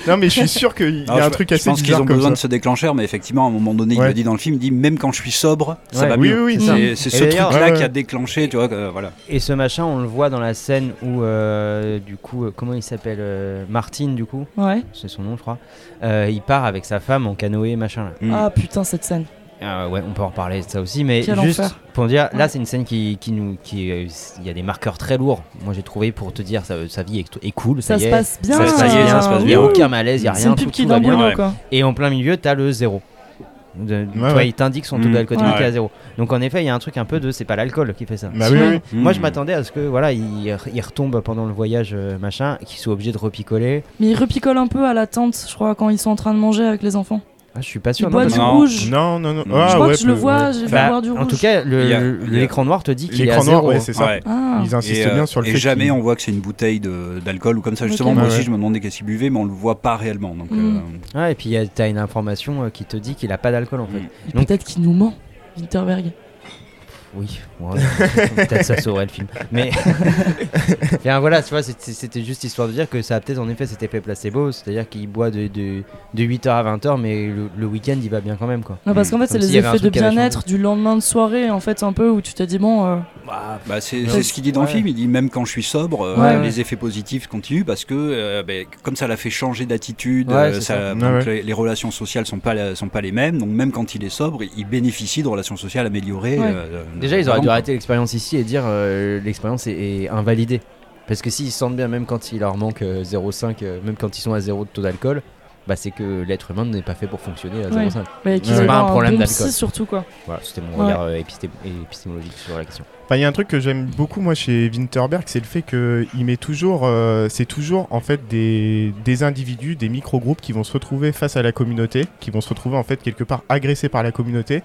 non mais je suis sûr qu'il y a un je- truc je assez pense qu'ils ont besoin ça. de ce déclencheur, mais effectivement, à un moment donné, il Ouais. le dit dans le film, il dit même quand je suis sobre, ça va mieux. oui, oui. Mm. C'est Et ce truc-là qui a déclenché, tu vois, que, voilà. Et ce machin, on le voit dans la scène où, euh, du coup, euh, comment il s'appelle euh, Martine, du coup, Ouais. c'est son nom, je crois. Euh, il part avec sa femme en canoë, machin. Là. Mm. Ah putain cette scène. Euh, ouais, on peut en reparler de ça aussi, mais Quel juste enfer. pour dire, là, Ouais. c'est une scène qui, qui nous, qui, euh, il y a des marqueurs très lourds. Moi, j'ai trouvé pour te dire, sa, sa vie est, est cool, ça, Ça y se est. passe bien. Ça se passe bien, ça se passe Il n'y a aucun malaise, il n'y a C'est rien, une tout, tout va bien. quoi. Et en plein milieu, t'as le zéro. De- Ouais, ouais. il t'indique son taux Mm. d'alcoolémie Ouais. à zéro. Donc en effet, il y a un truc un peu de, c'est pas l'alcool qui fait ça. Bah oui, oui, oui. Moi, je Mm. m'attendais à ce que voilà, il, il retombe pendant le voyage euh, machin, qu'il soit obligé de repicoler. Mais il repicole un peu à la tente, je crois, quand ils sont en train de manger avec les enfants. Ah, je suis pas Il sûr. boit non, du non. rouge. Non, non, non. Je Ah, je crois ouais, que je le vois, ouais. j'ai vu Bah, boire du rouge. en tout cas, le- Il y a- le- il y a- l'écran noir te dit qu'il est à L'écran noir, zéro. ouais, c'est ça. Ouais. Ah. Ils insistent Et, euh, bien sur le et fait jamais on voit que c'est une bouteille de- d'alcool ou comme ça. Justement, moi aussi, ouais. je me demandais qu'est-ce qu'il buvait, mais on le voit pas réellement. Donc, Mm. euh, Ouais, et puis il y a- t'as une information euh, qui te dit qu'il a pas d'alcool en fait. Mm. Donc- Peut-être qu'il nous ment, Winterberg. Oui, ouais, peut-être ça saurait le film. Mais Bien, voilà, tu vois, c'était juste histoire de dire que ça a peut-être en effet cet effet placebo, c'est-à-dire qu'il boit de, de, de 8h à 20h, mais le, le week-end il va bien quand même quoi. Non, parce qu'en fait, c'est les effets de bien-être du lendemain de soirée, en fait, un peu où tu t'es dit, bon, euh, Bah, c'est Ouais. c'est ce qu'il dit dans le film. Il dit même quand je suis sobre, euh, Ouais. les effets positifs continuent parce que euh, ben, comme ça l'a fait changer d'attitude, Ouais, euh, c'est ça- ça. donc Ouais, ouais. Les, les relations sociales sont pas sont pas les mêmes. Donc même quand il est sobre, il bénéficie de relations sociales améliorées. Euh, Déjà, ils auraient dû arrêter l'expérience ici et dire euh, l'expérience est, est invalidée. Parce que s'ils se sentent bien, même quand il leur manque euh, 0,5, euh, même quand ils sont à 0 de taux d'alcool, bah c'est que l'être humain n'est pas fait pour fonctionner à Ouais. 0,5. bah, qu'ils Ouais. aient C'est pas un problème bon d'alcool. surtout, quoi. Voilà, c'était mon Ouais. regard euh, épisté- épistémologique sur la question. Enfin, il y a un truc que j'aime beaucoup moi chez Winterberg, c'est le fait qu'il met toujours, euh, c'est toujours en fait des, des individus, des micro-groupes qui vont se retrouver face à la communauté, qui vont se retrouver en fait quelque part agressés par la communauté.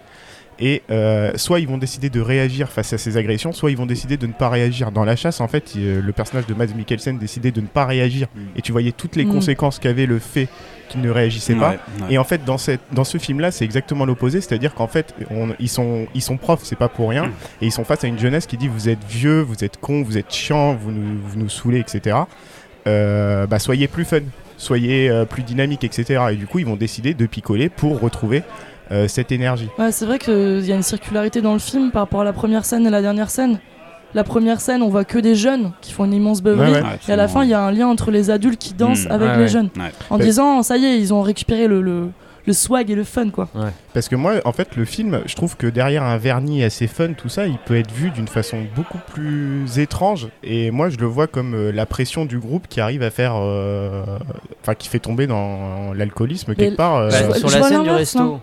Et euh, soit ils vont décider de réagir face à ces agressions, soit ils vont décider de ne pas réagir. Dans la chasse, en fait, il- euh, le personnage de Mads Mikkelsen décidait de ne pas réagir. Mm. Et tu voyais toutes les Mm. conséquences qu'avait le fait qu'il ne réagissait pas. Ouais, ouais. Et en fait, dans, cette, dans ce film-là, c'est exactement l'opposé, c'est-à-dire qu'en fait, on- ils, sont, ils sont profs, c'est pas pour rien, Mm. et ils sont face à une jeunesse qui dit vous êtes vieux, vous êtes con, vous êtes chiant, vous nous, vous nous saoulez, etc. Euh, bah, soyez plus fun, soyez euh, plus dynamique, etc. Et du coup, ils vont décider de picoler pour retrouver euh, cette énergie. Ouais, c'est vrai qu'il y a une circularité dans le film par rapport à la première scène et la dernière scène. La première scène, on voit que des jeunes qui font une immense beuverie. Ouais, ouais. Ouais, Et à la fin, il y a un lien entre les adultes qui dansent Mm. avec Ouais, les jeunes. Ouais. En disant, ça y est, ils ont récupéré le, le, le swag et le fun, quoi. Parce que moi, en fait, le film, je trouve que derrière un vernis assez fun, tout ça, il peut être vu d'une façon beaucoup plus étrange. Et moi, je le vois comme euh, la pression du groupe qui arrive à faire. euh, Enfin, qui fait tomber dans l'alcoolisme quelque part. euh, Bah, sur la scène du resto. non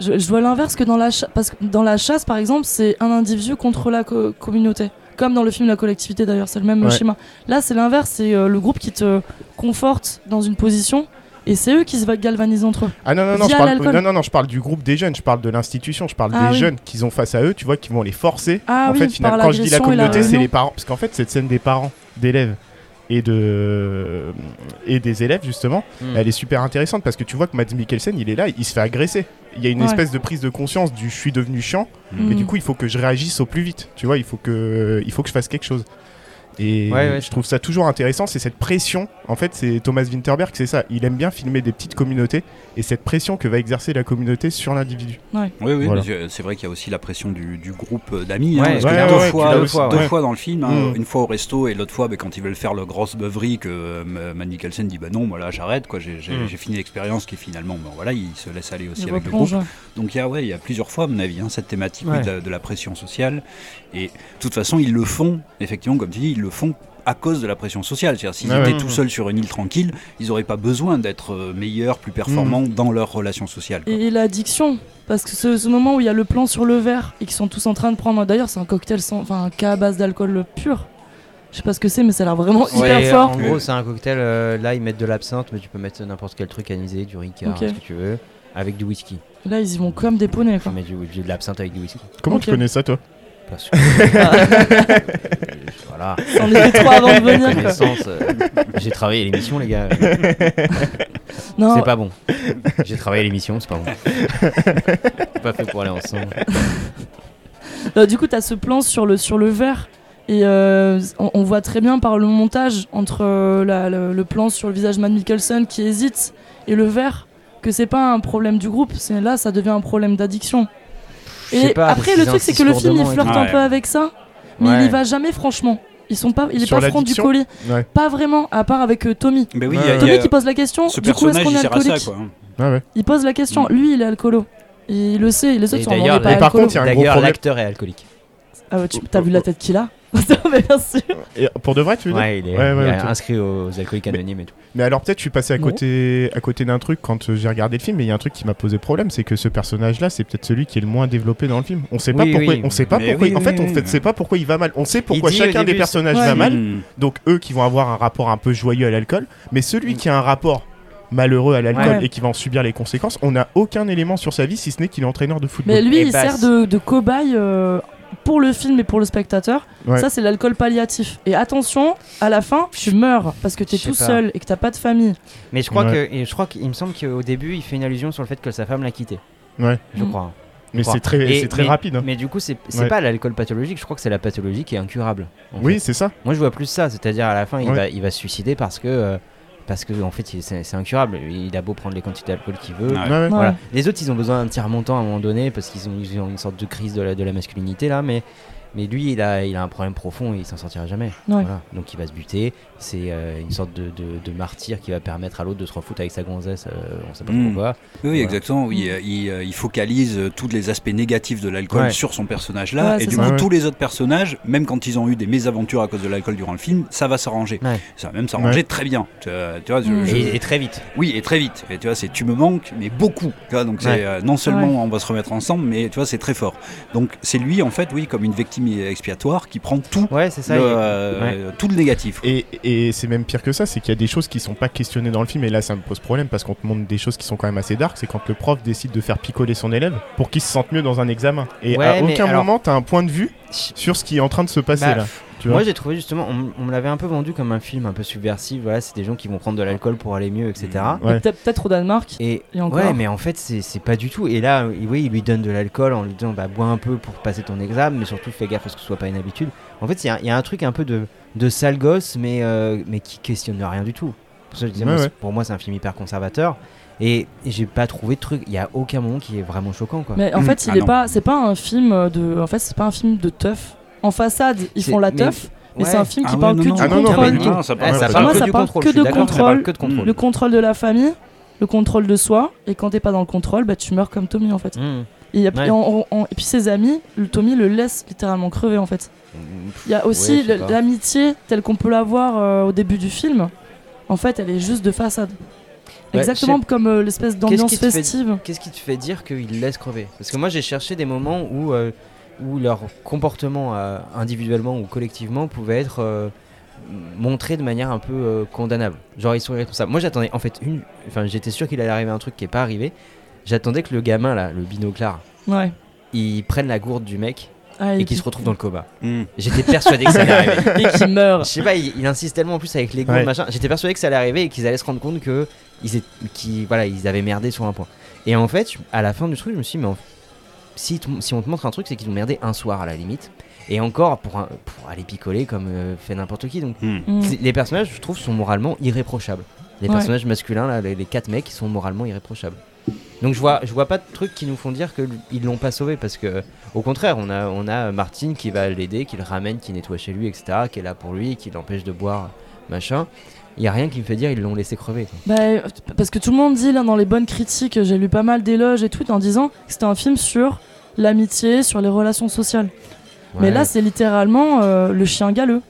Je, je vois l'inverse que dans la chasse, parce que dans la chasse, par exemple, c'est un individu contre la co- communauté. Comme dans le film La collectivité d'ailleurs, c'est le même Ouais. schéma. Là, c'est l'inverse, c'est euh, le groupe qui te conforte dans une position et c'est eux qui se galvanisent entre eux. Ah non, non, non, je parle, l'alcool. non, non, non, je parle du groupe des jeunes, je parle de l'institution, je parle Ah des oui. jeunes qu'ils ont face à eux, tu vois, qui vont les forcer. Ah en oui, fait, finalement, quand je dis la communauté, c'est les parents. Parce qu'en fait, cette scène des parents, d'élèves et, de... et des élèves, justement, Mm. elle est super intéressante parce que tu vois que Mads Mikkelsen, il est là, il se fait agresser. Il y a une Ouais. espèce de prise de conscience du je suis devenu chiant, et du coup, il faut que je réagisse au plus vite. Tu vois, il faut que, il faut que je fasse quelque chose. Et Ouais, ouais, je trouve ça toujours intéressant, c'est cette pression. En fait, c'est Thomas Winterberg, c'est ça. Il aime bien filmer des petites communautés et cette pression que va exercer la communauté sur l'individu. Oui, oui, Voilà. c'est- vrai qu'il y a aussi la pression du, du groupe d'amis. Ouais, hein, deux, ouais, fois, deux, aussi, deux ouais. fois dans le film, hein, Mm. une fois au resto et l'autre fois bah, quand ils veulent faire le grosse beuverie que euh, Matt dit bah non, voilà, j'arrête, quoi, j'ai Mm. fini l'expérience qui finalement, bon, voilà, il se laisse aller aussi avec le groupe. Donc il y a, ouais, il y a plusieurs fois, à mon avis, hein, cette thématique la, de la pression sociale. Et de toute façon, ils le font, effectivement, comme tu dis, ils le font à cause de la pression sociale. C'est-à-dire, s'ils Ouais, étaient ouais. tout seuls sur une île tranquille, ils n'auraient pas besoin d'être euh, meilleurs, plus performants dans leurs relations sociales. quoi. Et, l'addiction, parce que ce, ce moment où il y a le plan sur le verre et qu'ils sont tous en train de prendre, d'ailleurs c'est un cocktail, sans, enfin un cas à base d'alcool pur. Je sais pas ce que c'est, mais ça a l'air vraiment hyper fort. En gros, c'est un cocktail. euh, là, ils mettent de l'absinthe, mais tu peux mettre n'importe quel truc anisé, du ricard, Ok. ce que tu veux, avec du whisky. Là ils y vont comme des poneys quoi. mets du, de l'absinthe avec du whisky. Comment tu connais ça, toi? Voilà. Avant de venir euh, J'ai travaillé l'émission, les gars. Non, C'est pas bon. J'ai travaillé l'émission, c'est pas bon. Pas fait pour aller ensemble. Du coup, tu as ce plan sur le, sur le verre. Et euh, on, on voit très bien par le montage entre euh, la- le, le plan sur le visage de Matt Mikkelsen qui hésite et le verre que c'est pas un problème du groupe. C'est là, ça devient un problème d'addiction. Et pas, après, le truc, c'est que le film il flirte un peu avec ça, mais Ouais. il y va jamais franchement. Ils sont pas, il est Sur pas franc du colis. Ouais. Pas vraiment, à part avec euh, Tommy. Mais oui, y Tommy a- qui pose la question. ce du coup, est-ce qu'on il est alcoolique ça, quoi. Ah ouais. Il pose la question. Lui, il est alcoolo. Il le sait. Les autres sont pas par alcoolo. contre, il y a un gros D'ailleurs, problème. l'acteur est alcoolique. Ah ouais, tu as vu la tête qu'il a? Mais bien sûr. Et pour de vrai, tu veux dire Ouais, il est, Ouais, ouais, il est ok. inscrit aux alcooliques anonymes et tout. Mais alors peut-être je suis passé à côté, à côté d'un truc quand euh, j'ai regardé le film, mais il y a un truc qui m'a posé problème, c'est que ce personnage-là, c'est peut-être celui qui est le moins développé dans le film. On sait pas pourquoi, oui. on sait pas Mais pourquoi. oui, en fait, oui, on oui. fait, sait pas pourquoi il va mal. On sait pourquoi chacun des personnages va mal. Mm. Donc eux qui vont avoir un rapport un peu joyeux à l'alcool, mais celui qui a un rapport malheureux à l'alcool Ouais. et qui va en subir les conséquences, on n'a aucun élément sur sa vie si ce n'est qu'il est entraîneur de football. Mais lui, Et il basse. sert de, de cobaye euh, pour le film et pour le spectateur. Ouais. Ça, c'est l'alcool palliatif. Et attention, à la fin, tu meurs parce que t'es Je sais tout pas. seul et que t'as pas de famille. Mais je crois Ouais. que, et je crois qu'il me semble qu'au début, il fait une allusion sur le fait que sa femme l'a quitté. Ouais. Je Mm. crois. Mais crois. c'est très, Et- c'est très mais- rapide. hein. Mais du coup, c'est c'est Ouais. pas l'alcool pathologique, je crois que c'est la pathologie qui est incurable. Oui, fait. c'est ça. Moi, je vois plus ça, c'est-à-dire à la fin, il, va, il va se suicider parce que. euh, parce que en fait, c'est incurable. Il a beau prendre les quantités d'alcool qu'il veut. Ouais. Ouais, ouais. Voilà. Ouais. Les autres, ils ont besoin d'un petit remontant à un moment donné parce qu'ils ont, ils ont une sorte de crise de la, de la masculinité là, mais, mais lui, il a, il a un problème profond et il s'en sortira jamais. Ouais. Voilà. Donc il va se buter. C'est euh, une sorte de, de, de martyr qui va permettre à l'autre de se refoutre avec sa gonzesse. euh, on sait pas pourquoi. Oui, Voilà. exactement. Oui, euh, il, euh, il focalise euh, tous les aspects négatifs de l'alcool Ouais. sur son personnage-là. Ouais, et du ça. coup, Ouais. tous les autres personnages, même quand ils ont eu des mésaventures à cause de l'alcool durant le film, ça va s'arranger. Ouais. Ça va même s'arranger Ouais. très bien. Tu, tu vois, je- Mm. je- Et, et très vite. Oui, et très vite. Et tu vois, c'est tu me manques, mais beaucoup. Tu vois, donc c'est Ouais. euh, non seulement Ouais. on va se remettre ensemble, mais tu vois, c'est très fort. Donc c'est lui, en fait, oui, comme une victime expiatoire qui prend tout, Ouais, c'est ça. le, il- euh, tout le négatif. Et, et c'est même pire que ça, c'est qu'il y a des choses qui sont pas questionnées dans le film, et là ça me pose problème parce qu'on te montre des choses qui sont quand même assez dark, c'est quand le prof décide de faire picoler son élève pour qu'il se sente mieux dans un examen. Et Ouais, à aucun alors- moment t'as un point de vue sur ce qui est en train de se passer Bah, là. Tu vois Moi j'ai trouvé justement, on, on me l'avait un peu vendu comme un film un peu subversif, voilà, c'est des gens qui vont prendre de l'alcool pour aller mieux, etc. Mm. Ouais. Mais Peut-être au Danemark. Et, Et encore. ouais, mais en fait c'est c'est pas du tout. Et là, oui, il lui donne de l'alcool en lui disant bah bois un peu pour passer ton examen, mais surtout fais gaffe à ce que ce soit pas une habitude. En fait, il y, a- il y a un truc un peu de, de sale gosse, mais, euh, mais qui questionne rien du tout. Pour, ça, je disais, Ouais, moi, pour moi, c'est un film hyper conservateur. Et, j'ai pas trouvé de truc. Il y a aucun moment qui est vraiment choquant, quoi. Mais en Mm. fait, il Ah est non. pas. C'est pas un film de. En fait, c'est pas un film de teuf. En façade, ils font la teuf, mais, Ouais. c'est un film qui Ah ouais, parle non, que non. du Ah non, non, contrôle. Non, ça parle ça parle Moi, que ça parle de contrôle. que de contrôle. Le contrôle de la famille, le contrôle de soi, et quand t'es pas dans le contrôle, bah tu meurs comme Tommy en fait. Mmh. Et, il y a- Ouais. et en- en- et puis ses amis, le Tommy le laisse littéralement crever en fait. Il y a aussi l'amitié telle qu'on peut la voir euh, au début du film. En fait, elle est juste de façade. Ouais, Exactement comme euh, l'espèce d'ambiance festive. Qu'est-ce qui te fait dire qu'ils laissent crever? Parce que moi j'ai cherché des moments où, euh, où leur comportement euh, individuellement ou collectivement pouvait être euh, montré de manière un peu euh, condamnable. Genre ils sont irresponsables. Moi j'attendais en fait une. Enfin j'étais sûr qu'il allait arriver un truc qui est pas arrivé. J'attendais que le gamin là, le binoclard, Ouais. il prenne la gourde du mec Ah, et qu'il se retrouve dans le coma. Hmm. J'étais persuadé que ça allait arriver. et qui Je meurt. sais pas, il, il insiste tellement en plus avec les gourdes, Ouais. machin. J'étais persuadé que ça allait arriver et qu'ils allaient se rendre compte que ils, étaient- voilà, ils avaient merdé sur un point. Et en fait, je- à la fin du truc, je me suis dit, mais en- si, on te montre un truc, c'est qu'ils ont merdé un soir à la limite. Et encore pour, un- pour aller picoler comme euh, fait n'importe qui. Donc Hmm. Mm. c'est- les personnages, je trouve, sont moralement irréprochables. Les Ouais. personnages masculins, là, les, les quatre mecs, ils sont moralement irréprochables. Donc je vois, je vois pas de trucs qui nous font dire qu'ils l'ont pas sauvé parce que au contraire, on a, on a Martine qui va l'aider, qui le ramène, qui nettoie chez lui, etc., qui est là pour lui, qui l'empêche de boire, machin. Il y a rien qui me fait dire ils l'ont laissé crever. Bah, parce que tout le monde dit là dans les bonnes critiques, j'ai lu pas mal d'éloges et tout en disant que c'était un film sur l'amitié, sur les relations sociales. Mais là, c'est littéralement euh, le chien galeux.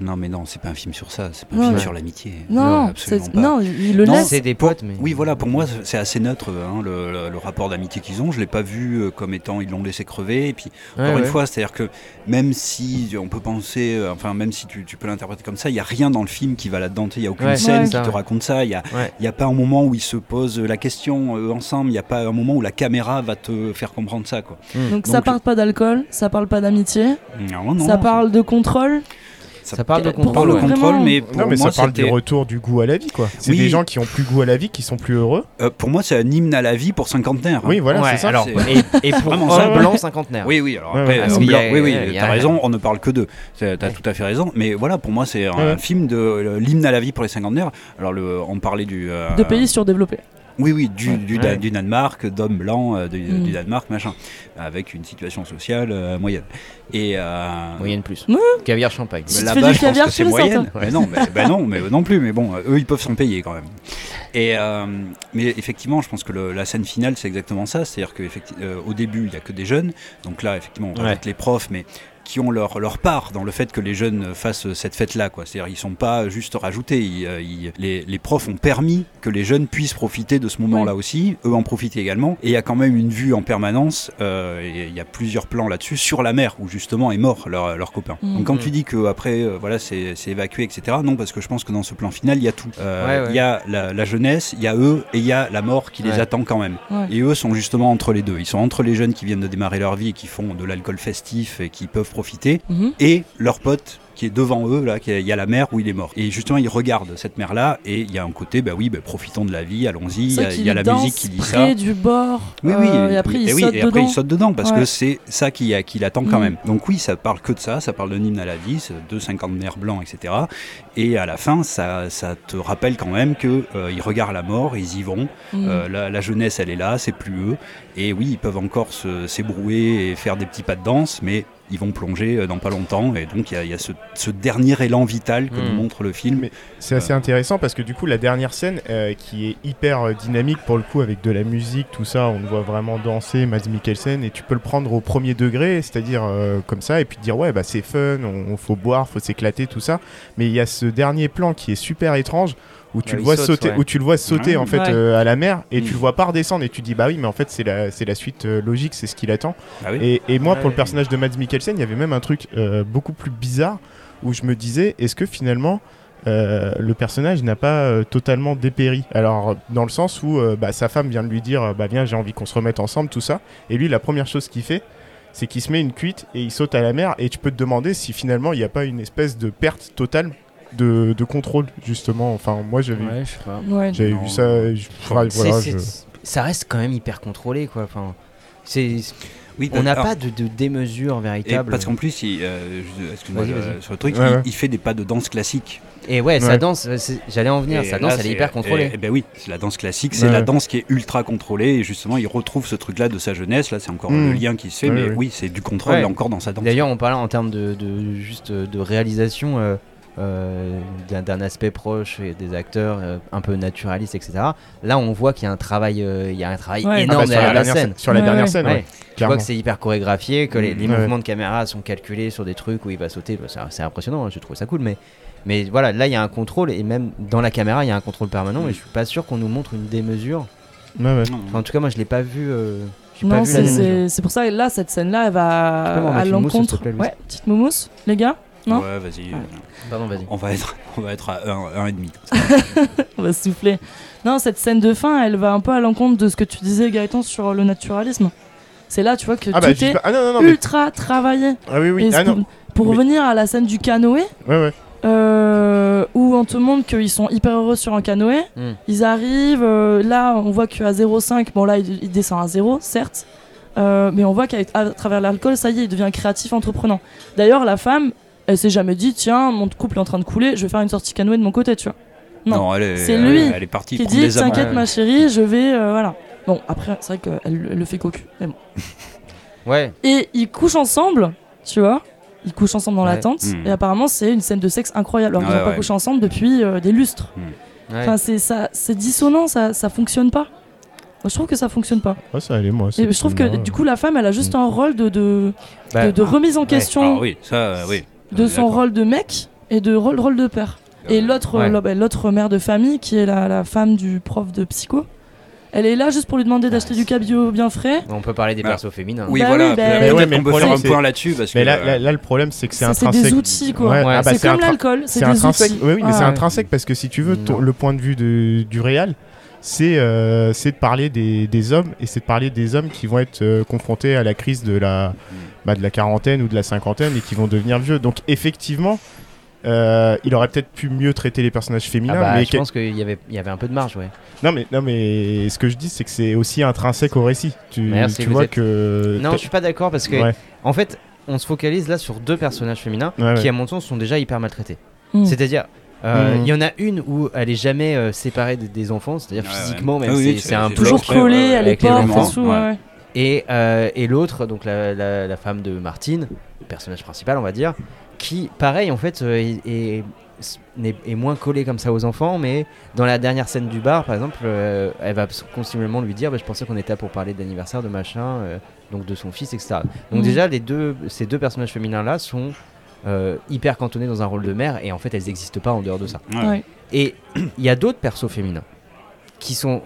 Non, mais non, c'est pas un film sur ça, c'est pas un Ouais. film sur l'amitié. Non, absolument c'est- pas. non, il il le Non, laisse. c'est des potes, mais Oui, voilà, pour moi, c'est assez neutre hein, le, le- le rapport d'amitié qu'ils ont. Je l'ai pas vu euh, comme étant ils l'ont laissé crever. Et puis, Ouais, encore une ouais. fois, c'est-à-dire que même si on peut penser, euh, enfin, même si tu, tu peux l'interpréter comme ça, il y a rien dans le film qui va là-dedans. Il y a aucune Ouais, scène Ouais. qui ça, te raconte ça. Il y a, y a pas un moment où ils se posent la question euh, ensemble. Il n'y a pas un moment où la caméra va te faire comprendre ça, quoi. Donc, ça Donc- parle pas d'alcool, ça parle pas d'amitié, Non, non, ça parle de contrôle. Ça parle de parle contrôle. ouais. mais pour Non, mais moi, ça parle du retour du goût à la vie, quoi. C'est Oui. des gens qui ont plus goût à la vie, qui sont plus heureux. euh, pour moi, c'est un hymne à la vie pour cinquantenaire. hein. Oui, voilà, Ouais, c'est ça. alors, et, et pour un blanc cinquantenaire. Oui, oui, alors après, euh, blanc- a- oui, oui, t'as raison, on ne parle que d'eux. T'as Ouais. tout à fait raison. Mais voilà, pour moi, c'est un Ouais. film de l'hymne à la vie pour les cinquantenaires. Alors, le, on parlait du. euh, De pays surdéveloppés. Oui, oui, du, Ouais. du, Ouais. du Danemark, d'hommes blancs euh, du, Mm. du Danemark, machin, avec une situation sociale euh, moyenne. Et. euh, Moyenne plus. Ouais. Caviar champagne. Si là-bas, je pense que c'est moyenne. Mais non, mais, ben non, mais non plus. Mais bon, eux, ils peuvent s'en payer quand même. Et euh, mais effectivement, je pense que le- la scène finale, c'est exactement ça. C'est-à-dire qu'au début, il y a que des jeunes. Donc là, effectivement, on Ouais. rajoute les profs, mais qui ont leur, leur part dans le fait que les jeunes fassent cette fête-là. quoi. C'est-à-dire ils sont pas juste rajoutés. Ils, euh, ils- les, les profs ont permis que les jeunes puissent profiter de ce moment-là aussi. Eux en profitent également. Et il y a quand même une vue en permanence. euh, et il y a plusieurs plans là-dessus sur la mer où justement est mort leur, leur copain. Mhm. Donc quand tu dis que après euh, voilà c'est c'est évacué etc. Non parce que je pense que dans ce plan final il y a tout. Euh, Ouais, ouais. Il y a la, la jeunesse, il y a eux et il y a la mort qui les Ouais. attend quand même. Ouais. Et eux sont justement entre les deux. Ils sont entre les jeunes qui viennent de démarrer leur vie et qui font de l'alcool festif et qui peuvent profiter, Mhm. et leur pote qui est devant eux, là, il y a la mer où il est mort. Et justement, ils regardent cette mer-là, et il y a un côté, bah oui, bah, profitons de la vie, allons-y, il y, a- qu'il il y a la musique qui dit ça. près du bord. Oui, oui, euh, et après, il et oui, et après, dedans. il saute dedans parce Ouais. que c'est ça qui, qui l'attend quand Mm. même. Donc oui, ça parle que de ça, ça parle de hymne à la vie, c'est deux cinquantenaires blancs, etc. Et à la fin, ça, ça te rappelle quand même que euh, ils regardent la mort, ils y vont. Mhm. Euh, la, la jeunesse, elle est là, c'est plus eux. Et oui, ils peuvent encore s'ébrouer et faire des petits pas de danse, mais ils vont plonger euh, dans pas longtemps. Et donc il y a, y a ce, ce dernier élan vital que nous montre le film. C'est assez intéressant parce que du coup la dernière scène euh, qui est hyper euh, dynamique pour le coup avec de la musique, tout ça, on voit vraiment danser, Mads Mikkelsen et tu peux le prendre au premier degré, c'est-à-dire euh, comme ça et puis te dire ouais bah c'est fun, on, on faut boire, faut s'éclater tout ça. Mais il y a ce dernier plan qui est super étrange où tu le vois saute, sauter, ouais. où tu le vois sauter en fait Ouais. euh, à la mer et Mm. tu le vois pas redescendre et tu dis bah oui mais en fait c'est la c'est la suite euh, logique, c'est ce qu'il attend. Ah oui Et, et moi, pour le personnage de Mads Mikkelsen, il y avait même un truc euh, beaucoup plus bizarre où je me disais, est-ce que finalement le personnage n'a pas totalement dépéri? Alors, dans le sens où bah, sa femme vient de lui dire, bah viens, j'ai envie qu'on se remette ensemble, tout ça. Et lui, la première chose qu'il fait, c'est qu'il se met une cuite et il saute à la mer. Et tu peux te demander si finalement il n'y a pas une espèce de perte totale de, de contrôle, justement. Enfin, moi, j'avais Ouais. Ouais. vu ça. je- C'est- voilà, je- Ça reste quand même hyper contrôlé, quoi. Enfin, c'est, Oui, on n'a alors- pas de, de démesure Et véritable. parce qu'en plus, il, euh, je- excuse-moi, euh, sur le truc, Ouais, il, fait des pas de danse classique. Et ouais, sa danse, j'allais en venir, Et sa là, danse, elle est hyper contrôlée. Et, ben oui, c'est la danse classique, c'est Ouais. la danse qui est ultra contrôlée. Et justement, il retrouve ce truc-là de sa jeunesse. Là, c'est encore Mm. le lien qui se fait. Ouais, mais oui, c'est du contrôle encore dans sa danse. D'ailleurs, on parlait en termes de, de- juste de réalisation. euh, d'un d'un aspect proche et des acteurs euh, un peu naturalistes, etc. Là, on voit qu'il y a un travail, euh, il y a un travail Ouais. Ah énorme bah, sur, la derrière la dernière scène. sur la Ouais, dernière ouais. scène, Ouais. ouais, Tu vois que c'est hyper chorégraphié, que les, les Ouais. mouvements de caméra sont calculés sur des trucs où il va sauter. Bah, c'est- impressionnant, hein, je trouve ça cool. Mais, mais voilà, là il y a un contrôle et même dans la caméra il y a un contrôle permanent. Et je suis pas sûr qu'on nous montre une démesure. Ouais, ouais. Non, Enfin, en tout cas, moi je l'ai pas vu. euh, Non, c'est- pour ça, là, cette scène-là, elle va à l'encontre. Ouais, petite moumousse, les gars, non Ouais, vas-y. Ouais. Pardon, vas-y. On va être, on va être à 1,5. on va souffler. Non, cette scène de fin, elle va un peu à l'encontre de ce que tu disais, Gaëtan, sur le naturalisme. C'est là, tu vois, que Ah bah, tout est ah non, non, non, mais- ultra travaillé. Ah oui, oui. Ah pour, non. pour Mais- revenir à la scène du canoë, Ouais, ouais. euh, où on te montre qu'ils sont hyper heureux sur un canoë. Hmm. Ils arrivent, euh, là on voit qu'à 0,5, bon là il, il descend à 0, certes, euh, mais on voit qu'à travers l'alcool, ça y est, il devient créatif, entreprenant. D'ailleurs, la femme, elle s'est jamais dit, tiens, mon couple est en train de couler, je vais faire une sortie canoë de mon côté, tu vois. Non. elle est, C'est elle, lui est- elle est partie Qui dit, t'inquiète ma chérie, je vais, euh, voilà. Bon, après, c'est vrai qu'elle elle le fait cocu, mais bon. Ouais. Et ils couchent ensemble, tu vois. Ils couchent ensemble dans la Ouais. tente. Hmm. Et apparemment, c'est une scène de sexe incroyable. Alors qu'ils Ouais, n'ont pas ouais. couché ensemble depuis euh, des lustres. ouais. Enfin, c'est ça, c'est dissonant, ça, ça fonctionne pas. Moi, je trouve que ça fonctionne pas. Ouais, ça allait, moi. Et je trouve que du coup, la femme, elle a juste Mm. un rôle de, de, Bah, de, de remise en question Ah oui, ça, euh, oui. De son rôle de mec et de rôle, rôle de père. Et l'autre, Ouais. euh, bah, l'autre mère de famille, qui est la, la femme du prof de psycho, elle est là juste pour lui demander d'acheter du cabillaud bien frais. On peut parler des Bah, persos féminins. Oui, Bah voilà. oui, bah- Mais ouais, mais le peut faire problème, un c'est- point là-dessus parce que. Mais là, euh, là, là, le problème, c'est que c'est Ça, c'est intrinsèque. des outils, quoi. Ouais, Ouais, ah bah, c'est comme l'alcool, c'est C'est intrinsèque. outils. Oui, oui, mais c'est Ouais. intrinsèque parce que si tu veux, ton- le point de vue de- du réal, c'est euh, c'est de parler des, des hommes et c'est de parler des hommes qui vont être euh, confrontés à la crise de la, bah, de la quarantaine ou de la cinquantaine et qui vont devenir vieux. Donc effectivement, euh, il aurait peut-être pu mieux traiter les personnages Ah féminins. bah, mais je pense qu'il y avait, il y avait un peu de marge, ouais. non, mais, non, mais ce que je dis, c'est que c'est aussi intrinsèque au récit. Tu, Merci, tu vois êtes- que. Non, je suis pas d'accord parce que, Ouais, en fait, on se focalise là sur deux personnages féminins ouais, qui, ouais. à mon sens, sont déjà hyper maltraités. Mm. C'est-à-dire, euh, il Mhm. y en a une où elle est jamais euh, séparée des, des enfants, c'est-à-dire Ouais, ouais. physiquement, même Ah oui, c'est c'est un. Toujours collée, ouais, elle et euh, et l'autre, donc la, la- la femme de Martine, le personnage principal, on va dire, qui, pareil, en fait, euh, est, est- n'est- est moins collée comme ça aux enfants, mais dans la dernière scène du bar, par exemple, euh, elle va continuellement lui dire bah, Je pensais qu'on était là pour parler d'anniversaire, de machin, euh, donc de son fils, etc. Donc, Mhm. déjà, les deux, ces deux personnages féminins-là sont euh, hyper cantonnés dans un rôle de mère, et en fait, elles n'existent pas en dehors de ça. Ouais. Ouais. Et il y a d'autres persos féminins qui sont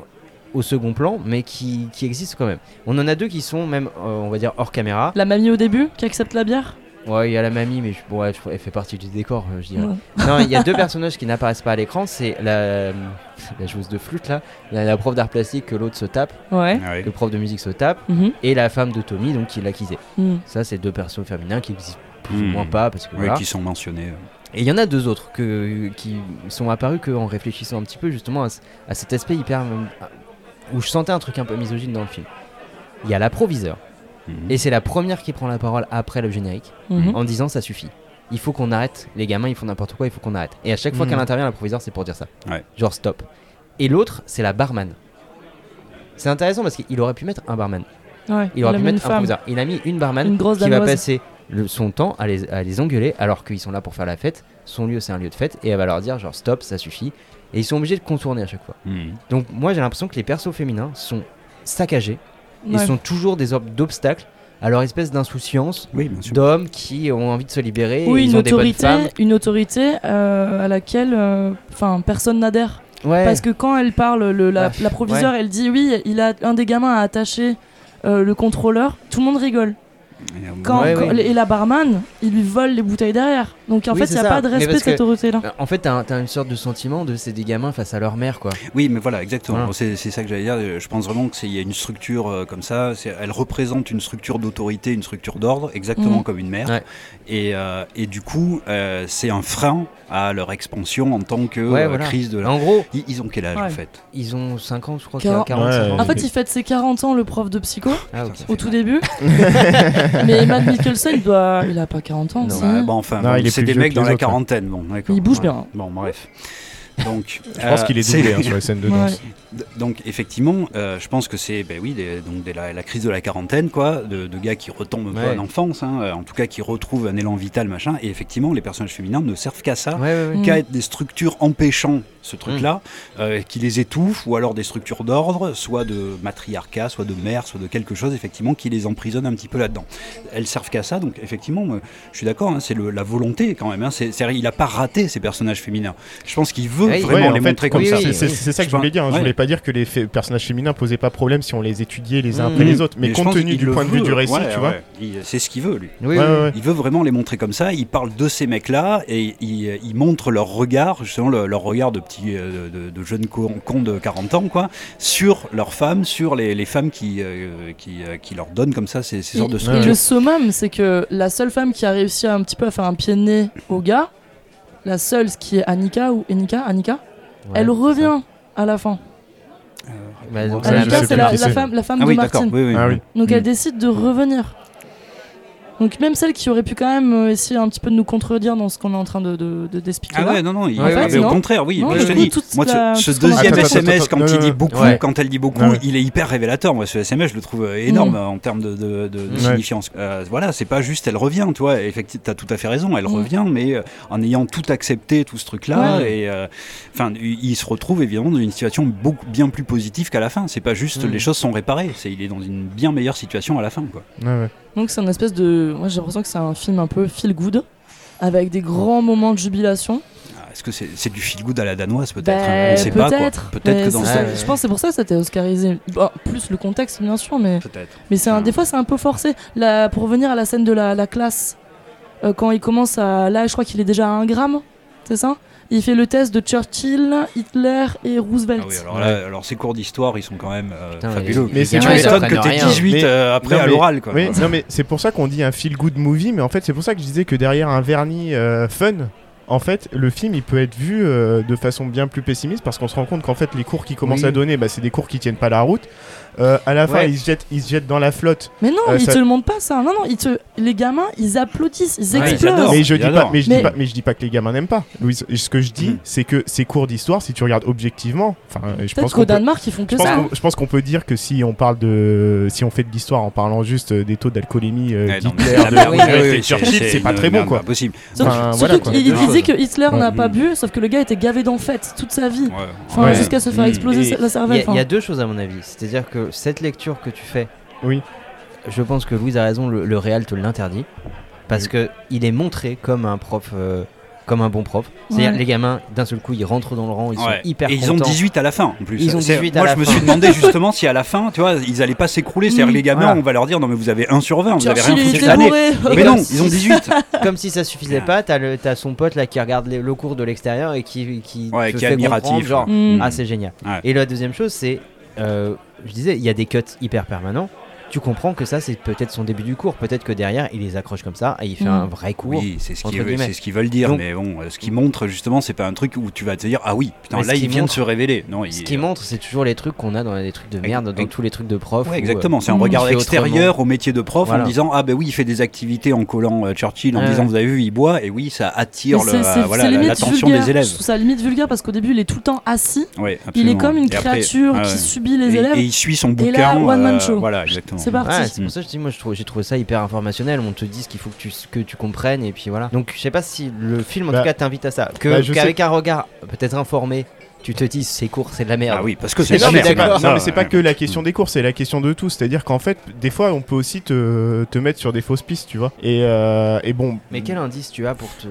au second plan, mais qui, qui existent quand même. On en a deux qui sont même, euh, on va dire, hors caméra. La mamie au début qui accepte la bière? Ouais, il y a la mamie, mais je, bon, ouais, je- elle fait partie du décor, euh, je dirais. Ouais. Non, il y a deux personnages qui n'apparaissent pas à l'écran. C'est la, la joueuse de flûte là, il y a la prof d'art plastique que l'autre se tape, Ouais. Ah oui. le prof de musique se tape, Mhm. et la femme de Tommy, donc qui l'a. Mhm. Ça, c'est deux persos féminins qui existent plus ou Mhm. moins pas parce que Oui, voilà. qui sont mentionnés. Et il y en a deux autres que, qui sont apparus qu'en réfléchissant un petit peu justement à, à cet aspect hyper. Où je sentais un truc un peu misogyne dans le film. Il y a l'approviseur. Mhm. Et c'est la première qui prend la parole après le générique Mhm. en disant ça suffit. Il faut qu'on arrête. Les gamins, ils font n'importe quoi, il faut qu'on arrête. Et à chaque fois Mhm. qu'elle intervient, l'approviseur, c'est pour dire ça. Ouais. Genre stop. Et l'autre, c'est la barman. C'est intéressant parce qu'il aurait pu mettre un barman. Ouais. Il aurait a pu mettre un femme. approviseur. Il a mis une barman Une grosse qui va passer le- son temps à les, à les engueuler alors qu'ils sont là pour faire la fête. Son lieu, c'est un lieu de fête. Et elle va leur dire genre stop, ça suffit. Et ils sont obligés de contourner à chaque fois. Mhm. Donc moi, j'ai l'impression que les persos féminins sont saccagés. Ils Ouais. sont toujours des ob- d'obstacles à leur espèce d'insouciance Oui, d'hommes qui ont envie de se libérer. et Oui, ils une ont des bonnes autorité, femmes. une autorité euh, à laquelle euh, enfin personne n'adhère. Ouais. Parce que quand elle parle, le, la, Bah, la proviseure, elle dit oui, il a un des gamins a attaché euh, le contrôleur, tout le monde rigole. Et, Quand, Ouais, quand- ouais. Et la barman, il lui vole les bouteilles derrière. Donc en Oui, fait, il n'y a ça. pas de respect de cette autorité-là. En fait, t'as un- t'as une sorte de sentiment de c'est des gamins face à leur mère, quoi. Oui, mais voilà, exactement. Voilà. C'est ça que j'allais dire. Je pense vraiment qu'il y a une structure euh, comme ça. Elle représente une structure d'autorité, une structure d'ordre, exactement Mhm. comme une mère. Ouais. Et, euh, et du coup, euh, c'est un frein à leur expansion en tant que Ouais, euh, voilà. crise de la... En gros, Ils, ils ont quel âge Ouais. en fait? ils ont 50, je crois, Quarante- 45 Ouais. ans. En fait, il fête ses 40 ans, le prof de psycho, Ah, au tout début. mais Matt Mikkelsen, il, doit... il a pas 40 ans. Non. si. Ouais, bon, enfin, Non, bon, il est c'est des mecs dans la hein. quarantaine. Bon, d'accord. Il bouge Ouais. bien. Bon, bref. Donc, Je pense euh, qu'il est c'est- doublé hein, sur les scènes de danse. Donc effectivement, euh, je pense que c'est ben oui, des- donc dès la, la crise de la quarantaine, quoi, de, de gars qui retombent un peu Ouais. en enfance, hein, euh, en tout cas qui retrouvent un élan vital, machin. Et effectivement, les personnages féminins ne servent qu'à ça, Ouais, ouais, ouais. Qu'à être des structures empêchant ce truc-là, Mm. euh, qui les étouffent, ou alors des structures d'ordre, soit de matriarcat, soit de mère, soit de quelque chose, effectivement, qui les emprisonne un petit peu là-dedans. Elles servent qu'à ça, donc effectivement, moi, je suis d'accord, hein, c'est la volonté quand même. Hein, c'est, il a pas raté ces personnages féminins. Je pense qu'il veut Vraiment Ouais, les fait, montrer comme oui, ça. oui, C'est ça que je voulais dire. hein. Je voulais pas dire que les personnages féminins posaient pas problème si on les étudiait les uns Mmh. après les autres. Mais, compte tenu du point de vue du récit, Ouais, tu vois. ouais. Il- c'est ce qu'il veut, lui. Oui, Ouais, oui. ouais, ouais. Il veut vraiment les montrer comme ça. Il parle de ces mecs-là et il, il montre leur regard, justement le- leur regard de petits, euh, de, de jeunes cons de 40 ans, quoi, sur leurs femmes, sur les, les femmes qui, euh, qui, euh, qui leur donnent comme ça ces, ces sortes de Et- le summum, c'est que la seule femme qui a réussi un petit peu à faire un pied de nez au gars, la seule, ce qui est Annika ou Enika, Annika, Ouais, elle revient à la fin. Bah, la je Annika, c'est la, femme, la femme Ah de oui, d'accord. Martin. Oui, oui, Ah oui. Donc Mm. elle décide de revenir. Donc même celle qui aurait pu quand même euh, essayer un petit peu de nous contredire dans ce qu'on est en train de, de, de- d'expliquer Ah là. ouais, non, non, il, En fait, mais au contraire, oui. Non, je te dis, moi, ce, la- deuxième. Attends, SMS, attends, quand il dit beaucoup, Ouais. quand elle dit beaucoup, Ouais. il est hyper révélateur. Moi, ce SMS, je le trouve énorme Mm. euh, en termes de, de, de- de Ouais. signifiance. Euh, voilà, c'est pas juste elle revient, tu vois. Effectivement, t'as tout à fait raison, elle Mm. revient, mais euh, en ayant tout accepté, tout ce truc-là, Ouais. et euh, enfin, il il se retrouve évidemment dans une situation beaucoup bien plus positive qu'à la fin. C'est pas juste Mm. les choses sont réparées, c'est il est dans une bien meilleure situation à la fin, quoi. Ouais, ouais. Donc c'est une espèce de... Moi j'ai l'impression que c'est un film un peu feel good, avec des grands moments de jubilation. Ah, Est-ce que c'est c'est du feel good à la danoise peut-être Ben, On sait pas quoi. peut-être. Peut-être Mais que dans c'est ce- ça- Ouais, Je pense que c'est pour ça que c'était oscarisé. Bon, plus le contexte bien sûr, mais, Peut-être. mais c'est un... Ah. des fois c'est un peu forcé. Là, pour revenir à la scène de la, la classe, euh, quand il commence à... Là je crois qu'il est déjà à 1 gramme, c'est ça? Il fait le test de Churchill, Hitler et Roosevelt. Ah oui, alors, là, alors ces cours d'histoire, ils sont quand même euh, Putain, fabuleux. Mais c'est- tu m'étonnes que t'es rien. 18 Mais- euh, après non, à mais- l'oral, quoi. Oui, non mais c'est pour ça qu'on dit un feel good movie, mais en fait c'est pour ça que je disais que derrière un vernis euh, fun, en fait le film il peut être vu euh, de façon bien plus pessimiste parce qu'on se rend compte qu'en fait les cours qu'il commence Oui. à donner, bah, c'est des cours qui tiennent pas la route. Euh, à la fin Ouais. ils se jettent, ils se jettent dans la flotte. Mais non, Euh, ils ça- te le montrent pas ça. Non, non, ils te... les gamins, ils applaudissent, ils Ouais, explosent. mais je dis pas, mais je Mais- dis pas, mais je dis pas que les gamins n'aiment pas. Ce que je dis, Mm. c'est que ces cours d'histoire, si tu regardes objectivement, enfin, je pense qu'au qu'on peut, Danemark, ils font que je pense ça. je pense qu'on peut dire que si on parle de, si on fait de l'histoire en parlant juste des taux d'alcoolémie euh, c'est pas très bon quoi. pas possible. Surtout, Enfin, que Hitler Ouais. n'a pas bu, sauf que le gars était gavé d'enfête toute sa vie. Ouais. Enfin, Ouais. jusqu'à se faire exploser Et la Il cervelle. y, a- il y a deux choses à mon avis. C'est-à-dire que cette lecture que tu fais, Oui. je pense que Louise a raison, le, le réal te l'interdit. Parce que il est montré comme un prof, euh, comme un bon prof. C'est-à-dire Ouais. les gamins, d'un seul coup, ils rentrent dans le rang, ils Ouais. sont hyper Et ils ont contents. 18 à la fin en plus. Ils ont C'est- 18 à Moi la je me suis demandé justement si à la fin, tu vois, ils allaient pas s'écrouler. C'est-à-dire Mm. les gamins, Voilà. on va leur dire non mais vous avez 1 sur 20, vous avez rien foutu cette année. Mais non, ils ont 18. Comme si ça suffisait pas, t'as le- t'as son pote là qui regarde le cours de l'extérieur et qui, qui Ouais, te qui est fait admiratif. comprendre, genre, Mm. ah c'est génial. Et la deuxième chose, c'est, euh, je disais, il y a des cuts hyper permanents. Tu comprends que ça, c'est peut-être son début du cours. Peut-être que derrière, il les accroche comme ça et il fait Mm. un vrai cours. Oui, c'est ce qu'ils ce qu'ils veulent dire, Donc- mais bon, euh, ce qu'ils montrent justement, c'est pas un truc où tu vas te dire ah oui, putain là il qu'ils vient de montrent- se révéler. Non, il- Ce qui montre, c'est toujours les trucs qu'on a dans les trucs de merde, dans tous les trucs de prof. Ouais, où, exactement. C'est un Mm. regard extérieur au métier de prof Voilà. en disant ah ben oui il fait des activités en collant euh, Churchill en Ouais. disant vous avez vu il boit et oui ça attire euh, l'attention vulgaire. des élèves. Je trouve ça limite vulgaire parce qu'au début, il est tout le temps assis. Il est comme une créature qui subit les élèves. Et, il suit son Et là, bouquin. one man euh, show. Voilà, exactement. C'est parti. Ouais, c'est pour ça que je dis, moi j'ai trouvé ça hyper informationnel. On te dit ce qu'il faut que tu, que tu comprennes et puis voilà. Donc je sais pas si le film en Bah, tout cas t'invite à ça. Que, bah, qu'avec un regard peut-être informé, tu te dises ces cours c'est de la merde. Ah oui, parce que c'est non, la mais merde. d'accord. non, mais c'est pas que la question des cours, c'est la question de tout. C'est-à-dire qu'en fait, des fois, on peut aussi te, te mettre sur des fausses pistes, tu vois. Et, euh, et bon. Mais quel indice tu as pour te.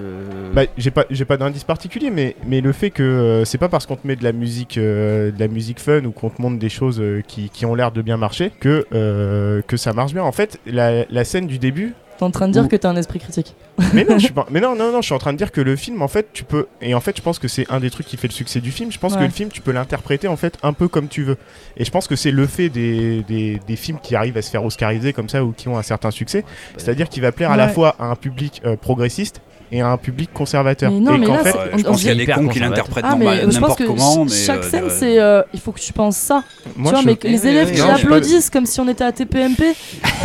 Bah, j'ai pas, j'ai pas d'indice particulier, mais, mais le fait que euh, c'est pas parce qu'on te met de la musique, euh, de la musique fun ou qu'on te montre des choses euh, qui, qui ont l'air de bien marcher que, euh, que ça marche bien. En fait, la, la scène du début, T'es en train de dire Ou- que t'as un esprit critique. mais non, je suis pas, mais non, non, non, je suis en train de dire que le film, en fait, tu peux, et en fait, je pense que c'est un des trucs qui fait le succès du film. Je pense que le film, tu peux l'interpréter en fait un peu comme tu veux. Et je pense que c'est le fait des, des, des films qui arrivent à se faire oscariser comme ça ou qui ont un certain succès, c'est-à-dire qu'il va plaire à la fois à un public euh, progressiste et à un public conservateur. Mais non, et mais là, fait, on- je pense qu'il y a des cons qui l'interprètent Ah, mais normal- je pense n'importe que comment. mais, chaque euh, scène, euh, c'est. euh, il faut que tu penses ça. moi, tu vois, je- mais les élèves qui non, pas- applaudissent comme si on était à TPMP,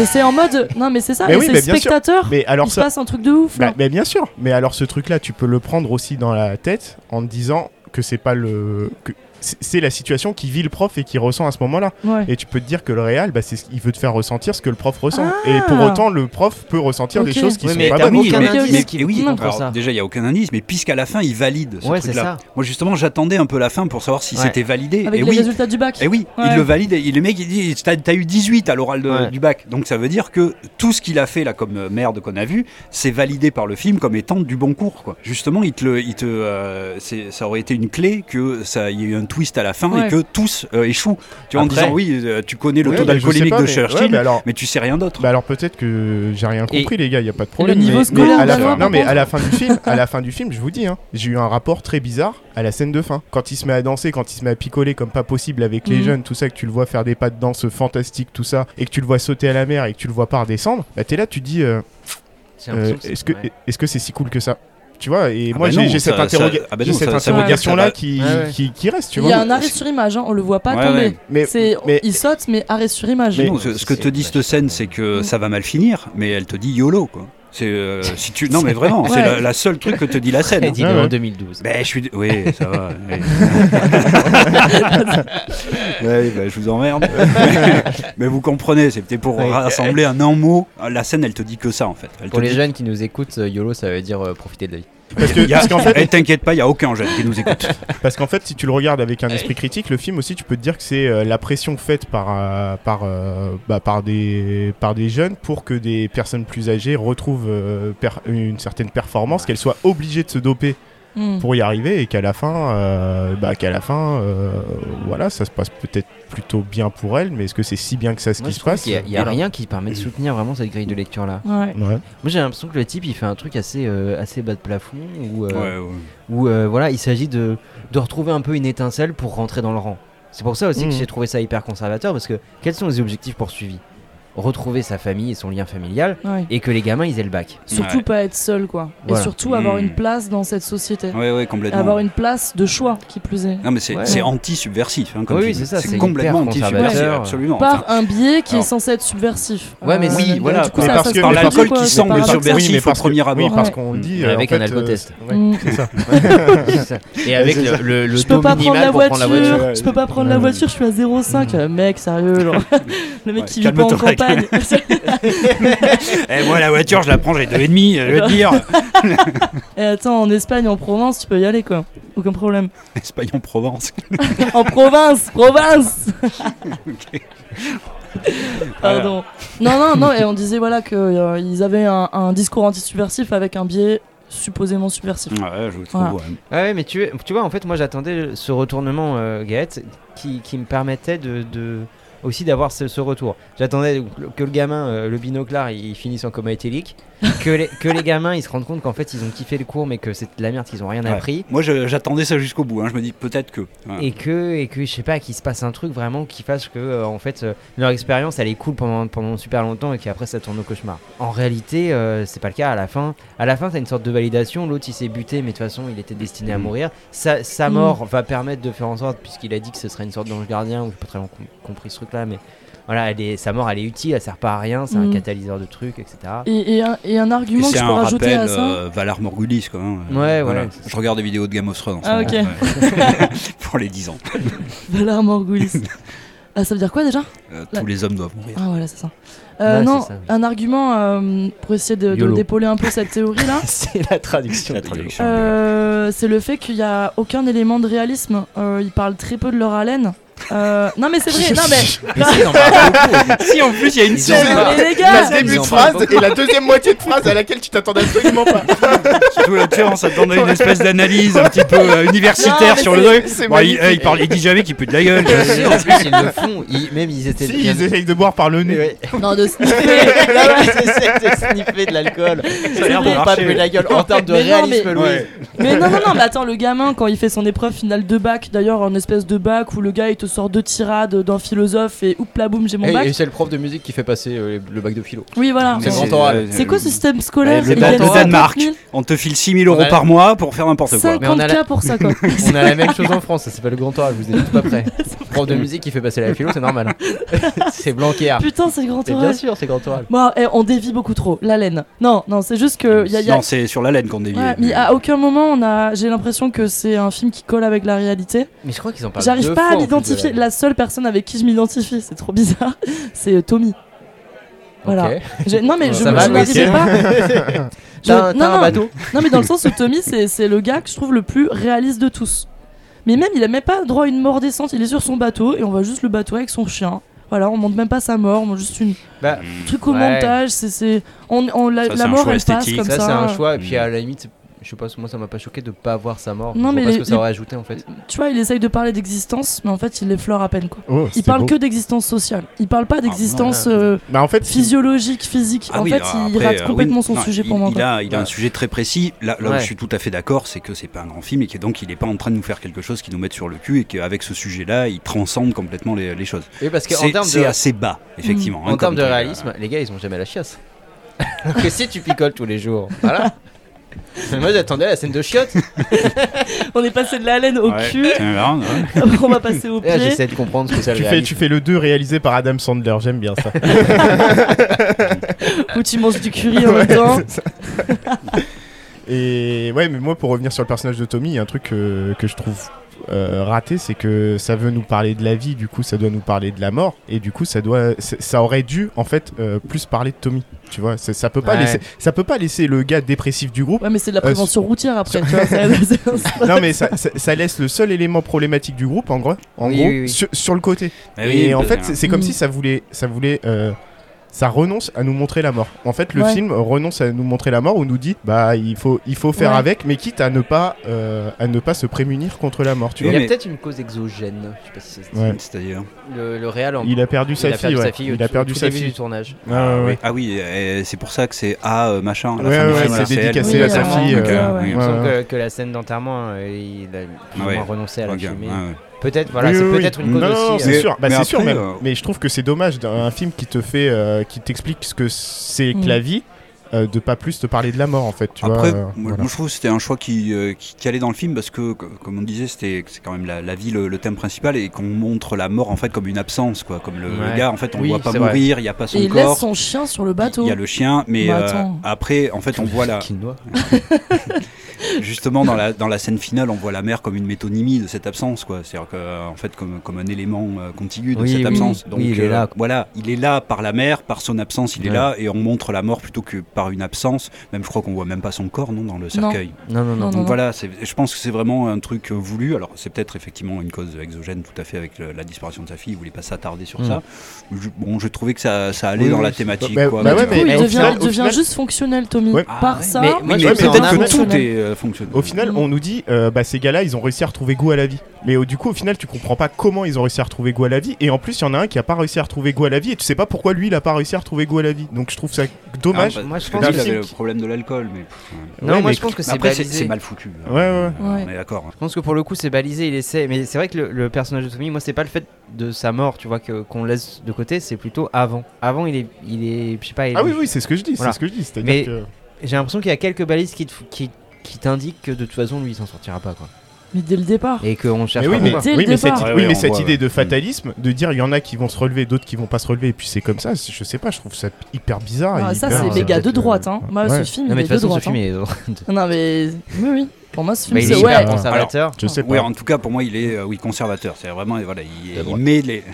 c'est en mode. Non, mais c'est ça, Mais et oui, c'est mais le bien sûr. spectateur. mais alors il se ça, passe un truc de ouf. Bah, là. mais bien sûr, mais alors ce truc-là, tu peux le prendre aussi dans la tête en te disant que c'est pas le que c'est- la situation qui vit le prof et qui ressent à ce moment-là. Ouais. Et tu peux te dire que le réel, bah, c'est ce- il veut te faire ressentir ce que le prof ressent. Ah. Et pour autant, le prof peut ressentir des choses qui Oui, sont mais pas bonnes. ok. indice qui Et oui, alors, ça. déjà il y a aucun indice, mais puisqu'à la fin il valide ce Ouais, truc-là. Moi justement j'attendais un peu la fin pour savoir si Ouais. c'était validé. Avec et les oui, résultats du bac. Et oui, Ouais. il le valide. Et le mec, il dit T'as as eu 18 à l'oral de- du bac. Donc ça veut dire que tout ce qu'il a fait là comme euh, merde qu'on a vu, c'est validé par le film comme étant du bon cours. Quoi. Justement, il te, il te, euh, ça aurait été une clé que ça il y ait eu un twist à la fin Ouais. et que tous euh, échouent. Tu vois, en disant Oui, euh, tu connais le Ouais, taux bah, d'alcoolémique de mais- Churchill, ouais, mais alors, mais tu sais rien d'autre. bah alors peut-être que j'ai rien Et- compris les gars, il y a pas de problème. niveau mais- scolaire mais à la fin, non mais à la fin du film, à la fin du film, je vous dis, hein, j'ai eu un rapport très bizarre à la scène de fin. Quand il se met à danser, quand il se met à picoler comme pas possible avec les Mhm. jeunes, tout ça, que tu le vois faire des pas de danse fantastiques, tout ça, et que tu le vois sauter à la mer et que tu le vois pas redescendre, bah t'es là, tu te dis, euh, euh, l'impression que est-ce que c'est- ouais. est-ce que c'est si cool que ça? Tu vois, et Ah moi bah j'ai cette, ça- interroga- ça- ah bah cette qui, Ouais, ouais. qui, qui reste, tu Il y a vois. un arrêt sur image, hein, on le voit pas Ouais, tomber. ouais. Mais, C'est, mais- il saute, mais arrêt sur image. Mais non, non, ce, c'est- ce que te dit cette scène, c'est que Mm. ça va mal finir, mais elle te dit YOLO quoi. C'est euh, si tu non mais vraiment, c'est la, la seule truc que te dit la scène. Elle hein. dit Ouais, en ouais. 2012. Ben, je suis. Oui, ça va. oui. Ouais, ben, je vous emmerde. Mais vous comprenez, c'était pour Ouais. rassembler un en mot. La scène, elle te dit que ça en fait. Elle Pour les dit- jeunes qui nous écoutent, euh, YOLO, ça veut dire euh, profiter de la vie. Parce que qu'en fait, t'inquiète pas, il y a aucun jeune qui nous écoute. Parce qu'en fait, si tu le regardes avec un esprit critique, le film aussi, tu peux te dire que c'est euh, la pression faite par, euh, par, euh, bah, par, des, par des jeunes pour que des personnes plus âgées retrouvent une certaine performance, qu'elles soient obligées de se doper Hmm. pour y arriver et qu'à la fin, euh, bah, qu'à la fin, euh, voilà, ça se passe peut-être plutôt bien pour elles, mais est-ce que c'est si bien que ça ce Moi, qui se passe a, il y a rien qui permet de soutenir vraiment cette grille de lecture là. Ouais. Ouais. Moi j'ai l'impression que le type il fait un truc assez, euh, assez bas de plafond où, euh, Ouais, ouais. où euh, voilà, il s'agit de, de retrouver un peu une étincelle pour rentrer dans le rang. C'est pour ça aussi que Mhm. j'ai trouvé ça hyper conservateur parce que quels sont les objectifs poursuivis? Retrouver sa famille et son lien familial Ouais. et que les gamins ils aient le bac. Surtout Ouais. pas être seul, quoi. Voilà. Et surtout avoir Hmm. une place dans cette société. Ouais, Et complètement. avoir une place de choix, qui plus est. Non, mais c'est Ouais. c'est anti-subversif. Hein, comme Oui, tu dis. c'est ça, c'est complètement anti-subversif. Absolument. Par un biais qui alors- est censé être subversif. Ouais, mais oui, là, voilà, Du coup, mais ça, parce ça que- par l'alcool qui semble subversif mais au premier Oui, abord. parce qu'on dit. Euh, avec en un alcotest. euh, Mm. c'est ça. Et avec le, le, le Je peux taux pas prendre minimal la pour prendre la voiture, voiture. je peux pas prendre la voiture, je suis à 0,5. Euh, Mec, sérieux, le mec qui vit pas en campagne. Eh, moi, la voiture, je la prends, j'ai deux et demi, je veux te dire. Et attends, en Espagne, en Provence, tu peux y aller, quoi. Aucun problème. Espagne en Provence. en province, province Pardon. Non, non, non, et on disait voilà qu'ils avaient un, un discours anti-subversif avec un biais supposément subversif. Ouais, je trouve. Voilà. ouais. Ouais, mais tu, tu vois, en fait, moi j'attendais ce retournement, euh, Gaët, qui, qui me permettait de, de- aussi d'avoir ce, retour. J'attendais que le gamin, euh, le binoclard, il finisse en coma éthylique, que les, que les gamins ils se rendent compte qu'en fait ils ont kiffé le cours, mais que c'est de la merde, qu'ils ont rien Ouais. appris. Moi, je- j'attendais ça jusqu'au bout. hein. Je me dis peut-être que. Ouais. Et que, et que je sais pas, qu'il se passe un truc vraiment qui fasse que, euh, en fait, euh, leur expérience elle est cool pendant, pendant super longtemps et qu'après ça tourne au cauchemar. En réalité, euh, c'est pas le cas à la fin. À la fin, t'as une sorte de validation. L'autre il s'est buté, mais de toute façon, il était destiné à Mm. mourir. Sa, sa Mm. mort va permettre de faire en sorte, puisqu'il a dit que ce serait une sorte d'ange gardien, ou j'ai pas très bien com- compris ce truc là, mais voilà, elle est, sa mort elle est utile, elle sert pas à rien, c'est un Mm. catalyseur de trucs, etc. Et, et un, et un Et argument que c'est je peux un rajouter rappel, à ça. euh, Valar Morgulis, quoi. hein. Ouais, Voilà. ouais. Je regarde des vidéos de Game of Thrones. Ah, ok. ouais. Pour les 10 ans. Valar Morgulis. ah, ça veut dire quoi déjà? Euh, La- tous les hommes doivent mourir. Ah, voilà, c'est ça. Euh, Ouais, non, c'est ça, oui. un argument euh, pour essayer de, de un peu cette théorie là. c'est la traduction. Euh, c'est le fait qu'il n'y a aucun élément de réalisme. Euh, ils parent très peu de leur haleine. Euh, non mais c'est vrai, non mais Mais si, en si plus il y a une scène. Le début de phrase et la deuxième moitié de phrase à laquelle tu t'attendais absolument pas. Surtout là, tu on s'attendait à une espèce d'analyse un petit peu euh, Non, universitaire mais sur le truc. Bon, il, euh, il parle, il dit jamais qu'il pue de la gueule. Si, en plus, ils le font. Ils- même ils étaient. Si, ils essayent de boire par le nez. Ouais. non de sniffer. Ils essaient de sniffer de l'alcool. Ça a l'air de pas puer la gueule en termes de Mais non, réalisme, mais- Louis. Mais non, non, non, mais attends, le gamin, quand il fait son épreuve finale de bac, d'ailleurs, en espèce de bac où le gars il te sorte de tirade d'un philosophe et oup la boum, j'ai mon Et, bac. et c'est le prof de musique qui fait passer euh, le bac de philo. Oui, voilà. C'est C'est- grand oral. C'est quoi ce système scolaire Le 50 Danemark. 000, On te file 6000 euros par mois pour faire n'importe quoi. Mais on a 50K la- pour ça, quoi. On a la même chose en France, ça s'appelle le grand oral, vous êtes pas prêts. Prof de musique qui fait passer la philo, c'est normal. c'est Blanquer. Putain, c'est le grand Mais bien oral. sûr, c'est grand oral. Bon, eh, on dévie beaucoup trop. La laine. Non, non, c'est juste que. Y a, y a- Non, c'est sur la laine qu'on dévie. Ouais, mais à aucun moment on a. J'ai l'impression que c'est un film qui colle avec la réalité. Mais je crois qu'ils en parlent. J'arrive deux pas à l'identifier. La- La seule personne avec qui je m'identifie, c'est trop bizarre, c'est euh, Tommy. Voilà. Non mais je, n'arrivais pas. Je- un- non, non, bateau non mais dans le sens où Tommy c'est c'est le gars que je trouve le plus réaliste de tous. Mais même il a même pas droit à une mort décente. Il est sur son bateau et on voit juste le bateau avec son chien. Voilà, on montre même pas sa mort, on montre juste une Bah, truc au Ouais. montage. C'est c'est on, on la, Ça, la mort choix elle passe comme ça, ça. c'est un choix, et Mm. puis à la limite, je sais pas, moi ça m'a pas choqué de pas voir sa mort. Non, je mais vois pas ce les- que ça aurait ajouté en fait. Tu vois, il essaye de parler d'existence, mais en fait il l'effleure à peine quoi. Oh, Il parle beau. que d'existence sociale. Il parle pas d'existence non. euh, Bah, en fait, physiologique, physique. Ah en oui, fait, alors il après, rate euh, complètement oui, son non, sujet il, pour moi. Il a, il a un sujet très précis. Là, là où je suis tout à fait d'accord, c'est que c'est pas un grand film et que donc il est pas en train de nous faire quelque chose qui nous mette sur le cul et qu'avec ce sujet-là, il transcende complètement les, les choses. Oui, parce qu'en C'est termes c'est de, assez bas, effectivement. hein, en termes de euh, réalisme, les gars ils ont jamais la chiasse. Que si tu picoles tous les jours, voilà. Moi j'attendais la scène de chiottes. On est passé de la laine au ouais, cul, c'est marrant, ouais. après on va passer au Et là, pied. j'essaie de comprendre ce que ça tu fais, tu fais le 2 réalisé par Adam Sandler, j'aime bien ça. Où tu manges du curry en même temps. c'est ça. Et ouais, mais moi pour revenir sur le personnage de Tommy, il y a un truc que, que je trouve euh, raté, c'est que ça veut nous parler de la vie, du coup ça doit nous parler de la mort, et du coup ça doit, ça aurait dû en fait euh, plus parler de Tommy. Tu vois, C'est- ça peut pas Ouais. laisser, ça peut pas laisser le gars dépressif du groupe. Ouais, mais c'est de la Euh, prévention routière après, tu vois. c'est- Non mais ça, ça- ça laisse le seul élément problématique du groupe en gros, en Oui, gros oui, oui. Sur, sur le côté. Ah et oui, en bah, fait c'est comme Mm. si ça voulait, ça voulait, euh, ça renonce à nous montrer la mort. En fait le Ouais. film renonce à nous montrer la mort ou nous dit bah il faut, il faut faire Ouais. avec, mais quitte à ne pas, euh, à ne pas se prémunir contre la mort. Tu Il y a mais- peut-être une cause exogène. Je sais pas si c'est Ouais. C'est-à-dire. le, le réal en Il a perdu sa il a fille, perdu ouais. sa fille au il a perdu sa fille. du tournage. Ouais. Ah oui, euh, c'est pour ça que c'est A euh, machin. la Ouais, fin du film, c'est dédicacé à sa fille, que, la scène d'enterrement, il a plus ou Ouais. moins renoncé à la filmer. Peut-être, voilà, Oui, c'est oui, oui. peut-être une cause non, non, aussi. c'est euh, sûr, bah, mais c'est sûr après, même. euh, Mais je trouve que c'est dommage d'un film qui te fait, euh, qui t'explique ce que c'est que Mm. la vie, euh, de pas plus te parler de la mort en fait. Tu Après, vois, euh, moi, voilà. moi, je trouve que c'était un choix qui, euh, qui, qui allait dans le film parce que, co- comme on disait, c'était c'est quand même la, la vie le, le thème principal et qu'on montre la mort en fait comme une absence, quoi. Comme le, gars, en fait, on Oui, le voit pas mourir, il n'y a pas son Et il laisse corps. son chien sur le bateau. Il y a le chien, mais Bah, euh, après, en fait, on voit la. justement dans la, dans la scène finale, on voit la mer comme une métonymie de cette absence, quoi. C'est-à-dire que, euh, en fait, comme, comme un élément euh, contigu de Oui, cette oui. absence. Donc, Oui, il est euh, là. Voilà, il est là par la mer, par son absence, il est là, et on montre la mort plutôt que par une absence. Même, je crois qu'on voit même pas son corps, non, dans le cercueil. Non, non, non. Non, Donc voilà, c'est- je pense que c'est vraiment un truc euh, voulu. Alors c'est peut-être effectivement une cause exogène tout à fait avec le- la disparition de sa fille. Il voulait pas s'attarder sur Mm. ça. Je- bon, je trouvais que ça, ça allait Oui, dans la thématique. bah, quoi, bah mais ouais, il devient, juste fonctionnel, Tommy. Ouais. Par Ah ça, Mais peut-être que tout est fonctionnel. Au final, on nous dit, euh, bah, ces gars-là, ils ont réussi à retrouver goût à la vie. Mais euh, du coup, au final, tu comprends pas comment ils ont réussi à retrouver goût à la vie. Et en plus, il y en a un qui a pas réussi à retrouver goût à la vie. Et tu sais pas pourquoi lui, il a pas réussi à retrouver goût à la vie. Donc je trouve ça dommage. Ah, bah, Moi, je pense que que il avait c'est- le problème de l'alcool, mais ouais. Non, Ouais, moi mais je pense que c'est balisé. mal foutu. Ouais, ouais. Ouais. On est d'accord. Je pense que pour le coup c'est balisé, il essaie. Mais c'est vrai que le, le personnage de Tommy, moi c'est pas le fait de sa mort, tu vois, que qu'on laisse de côté, c'est plutôt avant. Avant il est, il est, je sais pas. il- Ah oui, oui, c'est ce que je dis. Voilà. C'est ce que je dis. Mais- que. J'ai l'impression qu'il y a quelques balises qui te- qui qui t'indiquent que de toute façon lui il s'en sortira pas quoi. Mais dès le départ. Et qu'on cherche Mais oui, mais, oui, mais cette, Ouais, oui, mais cette voit, idée ouais. de fatalisme, de dire il y en a qui vont se relever, d'autres qui vont pas se relever, et puis c'est comme ça, je sais pas, je trouve ça hyper bizarre. Ah, et ça, c'est les gars de droite. Hein. Moi, ouais. ce film, Non mais il de est de façon droite. film hein. il est, Non, mais. Oui, oui. Pour moi, ce film, Bah, il c'est. Ouais. conservateur. Je sais Oui, pas. en tout cas pour moi il est euh, oui conservateur. C'est vraiment voilà, il, il met les.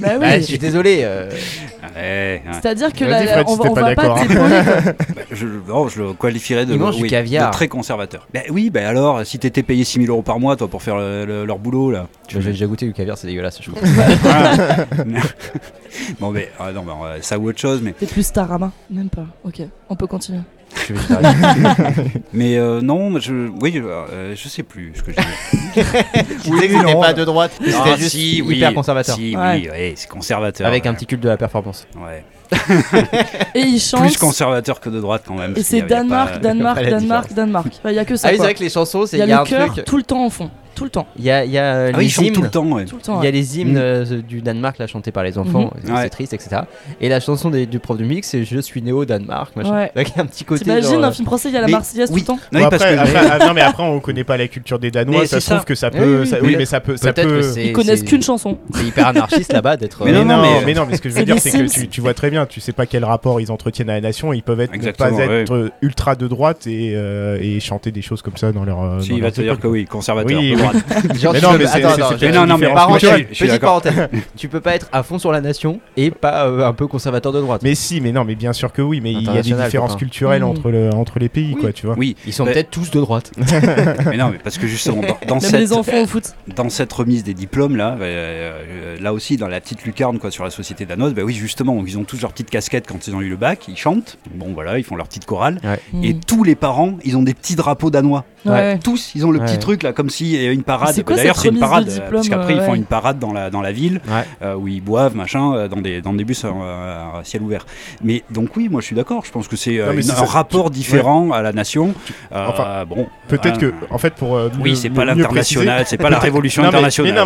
Bah Bah, je oui. suis désolé. euh, Ouais. C'est-à-dire que là, Fred, on, si va- on pas va pas d'accord, hein. Bah, je, non, je le qualifierais de, Il mange du oui, caviar. de très conservateur. Bah oui, bah alors, si t'étais payé 6000 euros par mois, toi, pour faire le- le- leur boulot, là. tu J'ai déjà goûté du caviar, c'est dégueulasse, je. Voilà. bon, mais ah, non, bah, euh, ça ou autre chose, mais, T'es plus Starama Même pas. Ok, on peut continuer. Je suis végétarien. mais euh, non, mais je, oui, euh, je sais plus ce que je disais. Je disais que c'était pas de droite, mais Ah, c'était juste si, oui, hyper conservateur. Si, Ouais. oui, ouais, c'est conservateur. Avec un ouais. petit culte de la performance. Ouais. Et il chante. Plus conservateur que de droite quand même. Et c'est Danemark, pas- Danemark, la Danemark, Danemark. Il y a que ça. Ah oui, c'est vrai que les chansons, c'est Il y a il y a le un cœur truc. tout le temps en fond. Tout le temps. Il y a, il y a euh, Ah oui, les tout hymnes. le temps, ouais. Tout le temps. Il y a ouais. les hymnes Mm. euh, du Danemark là chantés par les enfants, c'est Ouais. triste, etc. Et la chanson des- du prof de musique, c'est Je suis né au Danemark, machin. Ouais. Avec un petit côté. T'imagines, genre, dans euh, un film français, il y a la Marseillaise oui. tout le temps Non, Bon, oui, parce après, que- après- ah, non mais après on connaît pas la culture des Danois, ça c'est se trouve que ça peut, oui, ça- oui, oui mais ça peut, ça peut. que c'est. Ils connaissent c'est- qu'une chanson. C'est hyper anarchiste là-bas d'être. Mais non, mais, non, mais ce que je veux C'est dire, c'est que tu, vois très bien, tu sais pas quel rapport ils entretiennent à la nation, ils peuvent être, pas être ultra de droite et, chanter des choses comme ça dans leur. Si, il va te dire que oui, conservateur. Oui, de oui. droite. Genre, Mais tu non, peux- mais c'est- attends, c'est- attends, c'est j'ai- peut-être une non, mais différence en Parenthèse, culturelle, je suis petite d'accord. parenthèse. tu peux pas être à fond sur la nation et pas euh, un peu conservateur de droite. Mais si, mais non, mais bien sûr que oui, mais il y a des International, différences copain. culturelles Mm. entre, le, entre les pays, Oui. quoi, tu vois. Oui, Ils sont Mais- peut-être tous de droite. mais non, mais parce que justement, dans, dans Même cette, les enfants au foot. dans cette remise des diplômes là, euh, euh, là aussi dans la petite lucarne quoi sur la société danoise, bah oui justement ils ont tous leur petite casquette quand ils ont eu le bac, ils chantent, bon voilà ils font leur petite chorale et Mm. tous les parents ils ont des petits drapeaux danois. Ouais. Tous ils ont le Ouais. petit truc là comme avait une parade. D'ailleurs c'est une parade euh, diplôme, parce qu'après ils euh, font ouais. une parade dans la dans la ville Ouais. euh, où ils boivent machin euh, dans des dans des bus euh, à ciel ouvert. Mais donc oui moi je suis d'accord, je pense que c'est euh, un rapport différent à la nation. Euh, Enfin, bon Peut-être que, en fait, pour. euh, oui c'est pas l'international, c'est pas la révolution non, mais- internationale. Mais,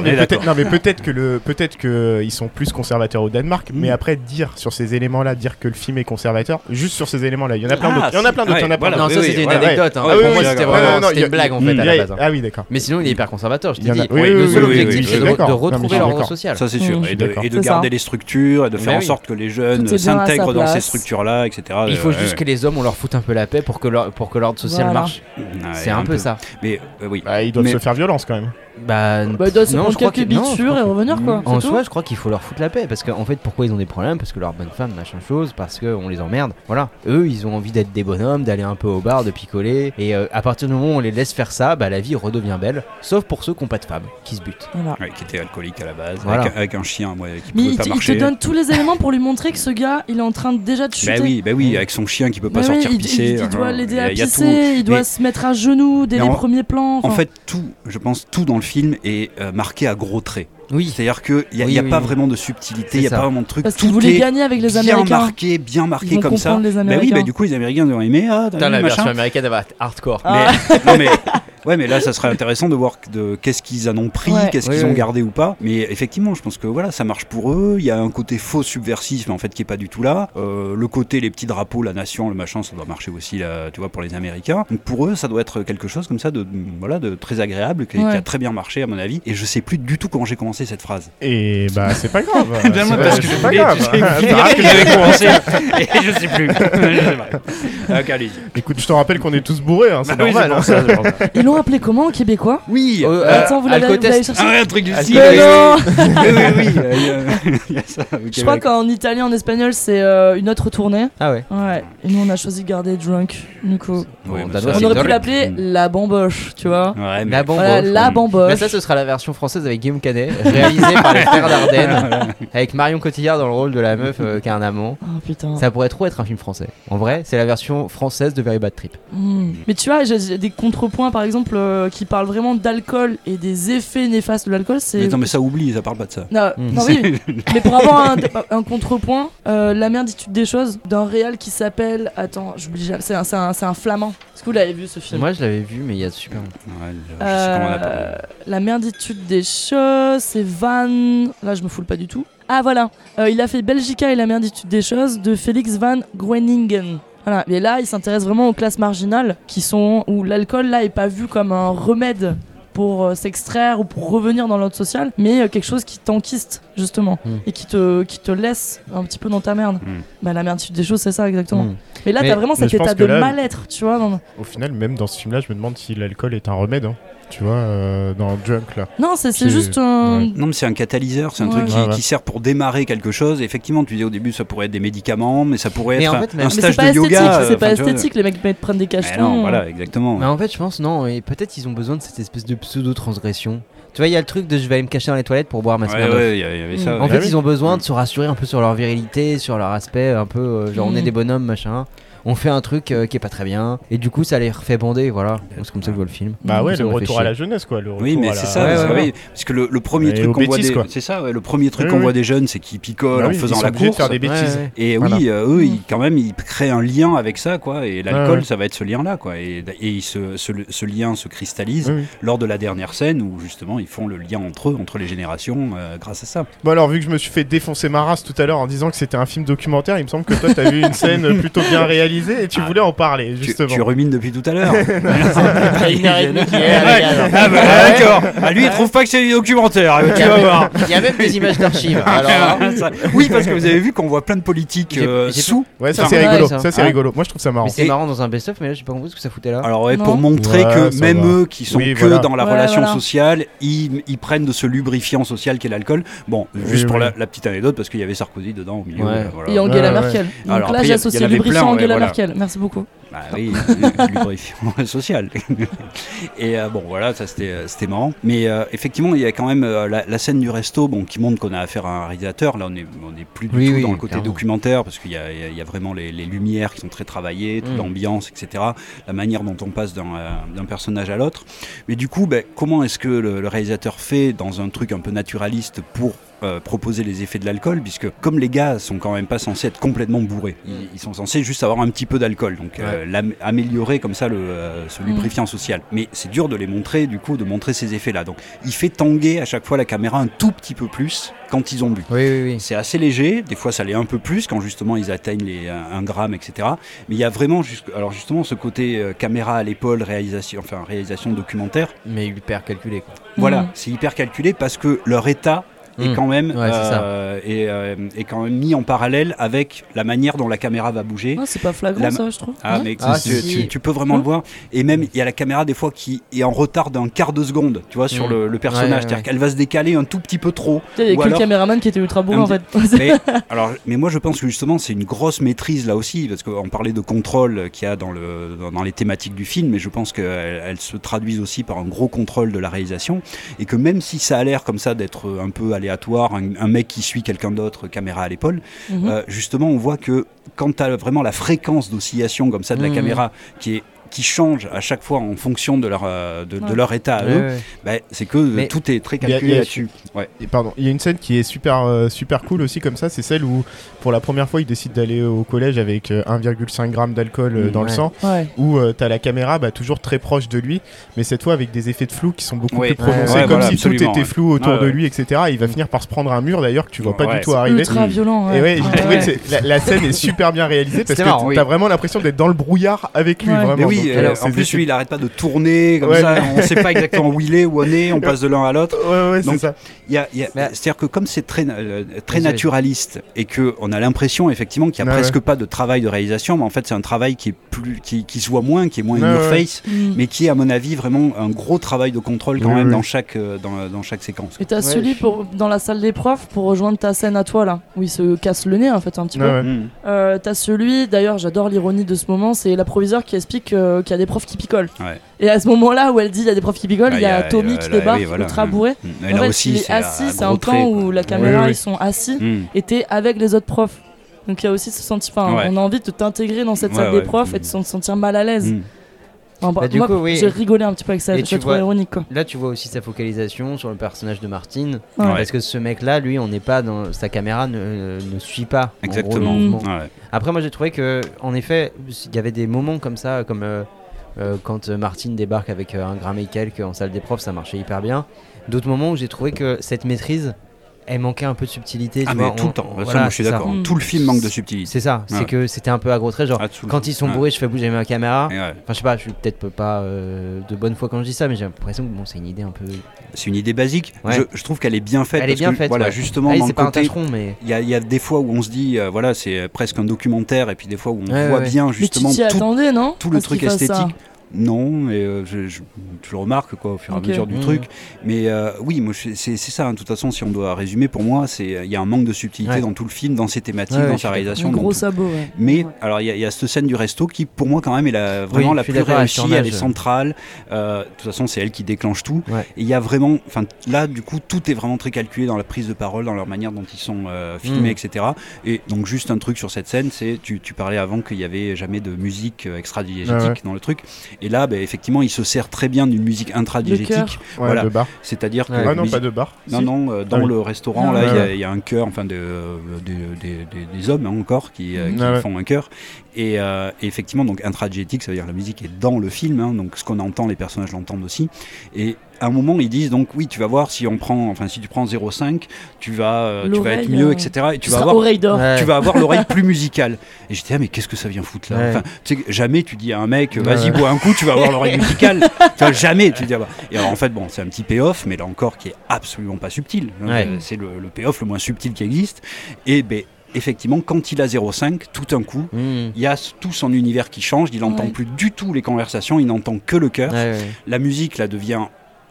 non, mais peut-être, que le, peut-être que ils sont plus conservateurs au Danemark, Mm. mais après dire sur ces éléments-là, dire que le film est conservateur, juste sur ces éléments-là, il y en a plein Ah, d'autres. Il y en a plein d'autres. il y en a ouais, plein voilà. d'autres. non, ça c'était une oui, Pour moi c'était une blague en fait à Il y la a- base. hein. Ah oui, d'accord. Mais sinon il est hyper conservateur, je t'ai a- dit. oui, Ouais, oui, Le oui, seul oui, oui, objectif oui, c'est de retrouver l'ordre social. Ça c'est sûr, Mm. et de, et garder ça. les structures et de faire Mais en oui. sorte que les jeunes s'intègrent dans ces structures-là, etc. Il faut Euh, juste ouais. que les hommes on leur foute un peu la paix pour que leur- pour que l'ordre social Voilà. marche. Ouais, C'est un peu ça. Mais euh, oui. Bah, ils doivent Mais- se faire violence quand même. Bah, Bah, doivent se non, prendre je crois quelques crois et revenir quoi. En soi, je crois qu'il faut leur foutre la paix parce qu'en fait, pourquoi ils ont des problèmes? Parce que leur bonne femme, machin chose, parce qu'on les emmerde. Voilà. Eux, ils ont envie d'être des bonhommes, d'aller un peu au bar, de picoler. Et euh, à partir du moment où on les laisse faire ça, bah la vie redevient belle. Sauf pour ceux qui n'ont pas de femme, qui se butent. Voilà. Ouais, qui était alcoolique à la base, Voilà. avec, avec un chien moi, qui Mais pouvait il pas te, il te marcher. donne tous les éléments pour lui montrer que ce gars, il est en train de- déjà de chuter. Bah oui, bah oui, avec son chien qui peut pas Mais sortir il, pisser. il- il doit l'aider à pisser, il doit Mais se mettre à genoux dès les en- premiers plans. En fait, tout, je pense, tout dans le film est euh, marqué à gros traits. Oui. C'est-à-dire qu'il n'y a, Oui, y a oui, pas oui. vraiment de subtilité, il n'y a ça. pas vraiment de truc. Parce qu'ils voulaient gagner avec les bien Américains. marqué, bien marqué comme ça. les Bah oui, bah du coup, les Américains ont aimé. Ah, Putain, la machin. version américaine elle va être hardcore. Ah. Mais, non, mais, ouais, mais là, ça serait intéressant de voir de qu'est-ce qu'ils en ont pris, Ouais. qu'est-ce Oui, qu'ils oui. ont gardé ou pas. Mais effectivement, je pense que voilà, ça marche pour eux. Il y a un côté faux subversif, mais en fait qui est pas du tout là. Euh, le côté les petits drapeaux, la nation, le machin, ça doit marcher aussi là, tu vois, pour les Américains. Donc pour eux, ça doit être quelque chose comme ça de voilà, de très agréable, qui, a très bien marché à mon avis. Et je sais plus du tout comment j'ai commencé cette phrase. Et bah, c'est pas grave. Bien, moi, C'est- parce que c'est je pas voulais- grave. j'ai oublié Arrête que j'avais commencé et je sais plus. Je sais pas. Ok, allez-y. Écoute, je te rappelle qu'on est tous bourrés, hein, c'est Bah normal. hein. ça. Ils l'ont appelé comment en québécois Oui. Euh, euh, Attends, vous l'avez cherché ah ouais, un truc du style. Mais non oui, oui, Je crois qu'en italien, en espagnol, c'est euh, une autre tournée. Ah ouais. Ouais. Et nous, on a choisi de garder Drunk. Du coup, ça, c'est on aurait pu l'appeler la bamboche, tu vois. Ouais, mais- La bombe. Voilà, la Mais bamboche. ça, ce sera la version française avec Guillaume Canet, réalisée par les frères Dardenne, avec Marion Cotillard dans le rôle de la meuf euh, qui a un amant. Oh putain. Ça pourrait trop être un film français. En vrai, c'est la version française de Very Bad Trip. Mm. Mais tu vois, j'ai des contrepoints par exemple euh, qui parlent vraiment d'alcool et des effets néfastes de l'alcool. C'est. Mais non, mais ça oublie, ça parle pas de ça. Non, Mm. non, oui, mais pour avoir un, un contrepoint, euh, la merditude des choses d'un réal qui s'appelle. Attends, j'oublie, jamais- c'est un, c'est un, c'est un flamand. Est-ce que vous l'avez vu ce film? Moi, je l'avais vu, mais il y a super longtemps. Ouais. Euh, La merditude des choses, c'est Van. Là, je me foule pas du tout. Ah, voilà. Euh, il a fait Belgica et la merditude des choses de Félix Van Groeningen. Voilà. Et là, il s'intéresse vraiment aux classes marginales qui sont où l'alcool là est pas vu comme un remède pour euh, s'extraire ou pour revenir dans l'ordre social, mais euh, quelque chose qui t'enquiste justement Mm. et qui te, qui te laisse un petit peu dans ta merde. Mm. Bah la merditude des choses, c'est ça exactement. Mm. Mais là, Mais- t'as vraiment cet état de là- mal-être, tu vois. dans- Au final, même dans ce film-là, je me demande si l'alcool est un remède. hein. Tu vois, euh, dans Drunk là. Non, c'est c'est C'est- juste un. ouais. Non, mais c'est un catalyseur, c'est un Ouais. truc qui, Ouais, ouais. qui sert pour démarrer quelque chose. Effectivement, tu disais au début, ça pourrait être des médicaments, mais ça pourrait Mais être en un, fait, un Mais stage c'est pas de esthétique, yoga. c'est euh, pas tu vois. esthétique, les mecs prennent des Mais cachetons. non, voilà, exactement. Mais en fait, je pense, non, et peut-être ils ont besoin de cette espèce de pseudo-transgression. Tu vois, il y a le truc de je vais aller me cacher dans les toilettes pour boire ma Ouais, Smirnoff. ouais, il y, avait ça. Mm. En ouais. fait, Ah ils ont besoin de se rassurer un peu sur leur virilité, sur leur aspect, un peu euh, genre on est Mm. des bonhommes, machin. On fait un truc euh, qui est pas très bien, et du coup ça les refait bander, voilà. C'est comme ça que je vois le film. Bah ouais, Ça le retour à la jeunesse, quoi. Le Oui, mais c'est la- ça, Ouais, parce, ouais, que, ouais. oui, parce que le, le premier Et truc qu'on voit des, quoi. c'est ça, ouais, le premier truc Oui, qu'on oui. voit des jeunes, c'est qu'ils picolent Bah en oui, faisant ils sont la obligés de course. faire des bêtises. Ouais, ouais. Et Voilà. oui, euh, eux, ils, quand même, ils créent un lien avec ça, quoi. Et l'alcool, ouais. ça va être ce lien-là, quoi. Et, et se- ce, ce lien se cristallise lors de la dernière scène où justement ils font le lien entre eux, entre les générations, euh, grâce à ça. Bon alors vu que je me suis fait défoncer ma race tout à l'heure en disant que c'était un film documentaire, il me semble que toi t'as vu une scène plutôt bien réalisée et tu Ah. voulais en parler justement. tu rumines depuis tout à l'heure. Ah bah d'accord. Ah, lui, il trouve pas que c'est du documentaire. Tu vas voir. Il y a même des images d'archives. Alors, là, Ça- oui, parce que vous avez vu qu'on voit plein de politiques euh, sous. Ouais ça c'est rigolo, ça. ça, c'est Ah. rigolo. Moi je trouve ça marrant. c'est marrant dans un best-of, mais là j'ai pas compris ce que ça foutait là. Alors pour montrer Ouais, que même va. eux qui sont Oui, que voilà. dans la relation voilà. sociale, ils, ils prennent de ce lubrifiant social qu'est l'alcool. Bon, juste pour. La, petite anecdote, parce qu'il y avait Sarkozy dedans au milieu. Et Angela. Merkel. Donc Alors, là, j'associe lubrifiant Angela voilà. Merkel. Merci beaucoup. Bah oui, lubrifiant social. Et euh, bon, voilà, ça c'était euh, c'était marrant. Mais euh, effectivement, il y a quand même euh, la, la scène du resto, bon, qui montre qu'on a affaire à un réalisateur. Là, on est on est plus du Oui, tout oui, dans le côté clairement. documentaire, parce qu'il y a, il y y a vraiment les, les lumières qui sont très travaillées, toute Mm. l'ambiance, etc. La manière dont on passe d'un euh, personnage à l'autre. Mais du coup, ben, comment est-ce que le, le réalisateur fait dans un truc un peu naturaliste pour euh, proposer les effets de l'alcool, puisque comme les gars sont quand même pas censés être complètement bourrés, ils, ils sont censés juste avoir un petit peu d'alcool, donc euh, améliorer comme ça le, euh, ce lubrifiant social. Mais c'est dur de les montrer, du coup, de montrer ces effets-là. Donc il fait tanguer à chaque fois la caméra un tout petit peu plus quand ils ont bu. Oui, oui, oui. C'est assez léger, des fois ça l'est un peu plus quand justement ils atteignent les 1 gramme, etc. Mais il y a vraiment, alors justement, ce côté caméra à l'épaule, réalisation, enfin réalisation documentaire. Mais hyper calculé quoi. Voilà, Mhm. c'est hyper calculé parce que leur état est Mm. quand même Ouais, euh, est, euh, est quand même mis en parallèle avec la manière dont la caméra va bouger. C'est pas flagrant, La- ça, je trouve. Ah, Ouais. mais Ah, tu, si. tu- tu peux vraiment Hein le voir. Et même, il y a la caméra des fois qui est en retard d'un quart de seconde, tu vois, sur Mm. le, le personnage. Ouais, C'est-à-dire ouais. qu'elle va se décaler un tout petit peu trop. Il y a que alors- le caméraman qui était ultra Un en fait. mais, alors, mais moi, je pense que justement, c'est une grosse maîtrise là aussi, parce qu'on parlait de contrôle qu'il y a dans, le, dans, dans les thématiques du film, mais je pense qu'elles elles se traduisent aussi par un gros contrôle de la réalisation, et que même si ça a l'air comme ça d'être un peu aléatoire, un, un mec qui suit quelqu'un d'autre, caméra à l'épaule, Mhm. euh, justement, on voit que quand tu as vraiment la fréquence d'oscillation comme ça de la Mhm. caméra qui est qui change à chaque fois en fonction de leur, euh, de, leur état à Ouais, eux, ouais. bah, c'est que Mais- tout est très calculé là-dessus. Ouais. Et pardon, il y a une scène qui est super euh, super cool aussi comme ça, c'est celle où pour la première fois il décide d'aller au collège avec euh, 1,5 g d'alcool euh, Mmh, dans le sang, Ouais. où tu t'as la caméra bah, toujours très proche de lui, mais cette fois avec des effets de flou qui sont beaucoup Ouais. plus prononcés, Ouais, comme voilà, si tout était ouais. flou autour de lui, etc. Et il va finir par se prendre un mur d'ailleurs que tu vois pas Ouais, du tout c'est arriver. Ultra violent. Et ouais, la, la scène est super bien réalisée parce que t'as oui. vraiment l'impression d'être dans le brouillard avec lui, Ouais. vraiment. Mais oui, Donc, euh, en plus lui il arrête pas de tourner comme Ouais. ça, on sait pas exactement où il est, où on est, on passe de l'un à l'autre. Ouais, ouais, c'est ça. Y y Mais- C'est-à-dire que comme c'est très, euh, très naturaliste et que on a l'impression effectivement qu'il n'y a Ouais, presque pas de travail de réalisation, mais en fait c'est un travail qui est plus, qui, qui se voit moins, qui est moins Ouais, in your ouais. face, Mhm. mais qui est à mon avis vraiment un gros travail de contrôle quand même dans chaque euh, dans, dans chaque séquence. Et t'as Ouais, celui je- pour, dans la salle des profs pour rejoindre ta scène à toi là, où il se casse le nez en fait un petit Ouais, peu. ouais. Mm. Euh, t'as celui, d'ailleurs j'adore l'ironie de ce moment, c'est la proviseure qui explique euh, qu'il y a des profs qui picolent. Ouais. Et à ce moment-là où elle dit il y a des profs qui picolent, Bah, il y a Tommy euh, qui débarque, Mm. bourré. Mm. Et En fait, il est assis, c'est un temps où la caméra ils sont assis Mm. et t'es avec les autres profs. Donc il y a aussi ce sentiment, on a envie de t'intégrer dans cette salle des profs et de se sentir mal à l'aise. Enfin, Bah, du moi, coup, oui. j'ai rigolé un petit peu avec ça, je vois- ironique quoi. Là, tu vois aussi sa focalisation sur le personnage de Martine. Ouais. Parce que ce mec-là, lui, on n'est pas dans. Sa caméra ne, ne suit pas. gros, Exactement. Ouais. Après, moi, j'ai trouvé que, en effet, il y avait des moments comme ça, comme euh, euh, quand euh, Martine débarque avec euh, un gramme et quelques en salle des profs, ça marchait hyper bien. D'autres moments où j'ai trouvé que cette maîtrise, elle manquait un peu de subtilité. Ah tu mais vois, tout on- le temps. Voilà, moi je suis d'accord. Mm. Tout le film manque de subtilité. C'est ça, Ouais. c'est que c'était un peu à gros traits. Genre, Ah, quand ils sont Ouais. bourrés, je fais bouger ma caméra. Enfin, je sais pas, je suis peut-être pas euh, de bonne foi quand je dis ça, mais j'ai l'impression que bon, c'est une idée un peu. C'est une idée basique. Ouais. Je, je trouve qu'elle est bien faite. Elle est parce bien que, faite, Voilà, ouais. justement, dans le c'est pas un côté. tâcheron, mais. Il y, a, il y a des fois où on se dit, euh, voilà, c'est presque un documentaire, et puis des fois où on Ouais, voit ouais. bien Mais tu justement tout, attendais non tout le truc esthétique. Non, mais euh, je, je- tu le remarques quoi, au fur et à mesure du Mhm. truc. Mais euh, oui, moi, c'est ça. hein. De toute façon, si on doit résumer, pour moi, c'est il y a un manque de subtilité Ouais. dans tout le film, dans ses thématiques, Ouais, dans sa réalisation. Un gros sabot, ouais. Mais Ouais. alors il y, a- il y a cette scène du resto qui pour moi quand même est la, vraiment Oui, la plus réussie, elle est centrale. Euh, de toute façon c'est elle qui déclenche tout. Ouais. Et il y a vraiment, enfin là du coup tout est vraiment très calculé dans la prise de parole, dans leur manière dont ils sont euh, filmés, Mm. etc. Et donc juste un truc sur cette scène, c'est tu, tu parlais avant qu'il y avait jamais de musique extra-diégétique Ouais, ouais. dans le truc. Et là ben, effectivement il se sert très bien d'une musique. Ouais, Voilà. de bar. c'est-à-dire que. Ah non, musique- pas de bar. non, Si. non, euh, dans Ah oui. le restaurant, Ah, là, ouais, il y a- ouais. il y, a un chœur, enfin, de, de- de- des- hommes hein, encore qui, euh, qui Ah ouais. font un chœur. Et, euh, et effectivement, donc intradigétique, ça veut dire que la musique est dans le film, hein, donc ce qu'on entend, les personnages l'entendent aussi. Et à un moment, ils disent donc, oui, tu vas voir si on prend, enfin, si tu prends 0,5, tu vas, euh, tu vas être mieux, euh, etc. Et tu vas avoir. Ouais. tu vas avoir l'oreille plus musicale. Et j'étais ah mais qu'est-ce que ça vient foutre là Ouais. Enfin, tu sais, jamais tu dis à un mec vas-y ouais. bois un coup, tu vas avoir l'oreille musicale. Enfin, jamais tu dis ah bah. Et alors en fait bon c'est un petit payoff, mais là encore qui est absolument pas subtil. hein. Ouais. Euh, C'est le, le payoff le moins subtil qui existe. Et ben effectivement quand il a 0,5, tout un coup. Mmh. Il y a tout son univers qui change, il n'entend Ouais. plus du tout les conversations, il n'entend que le cœur. Ouais, ouais. La musique là devient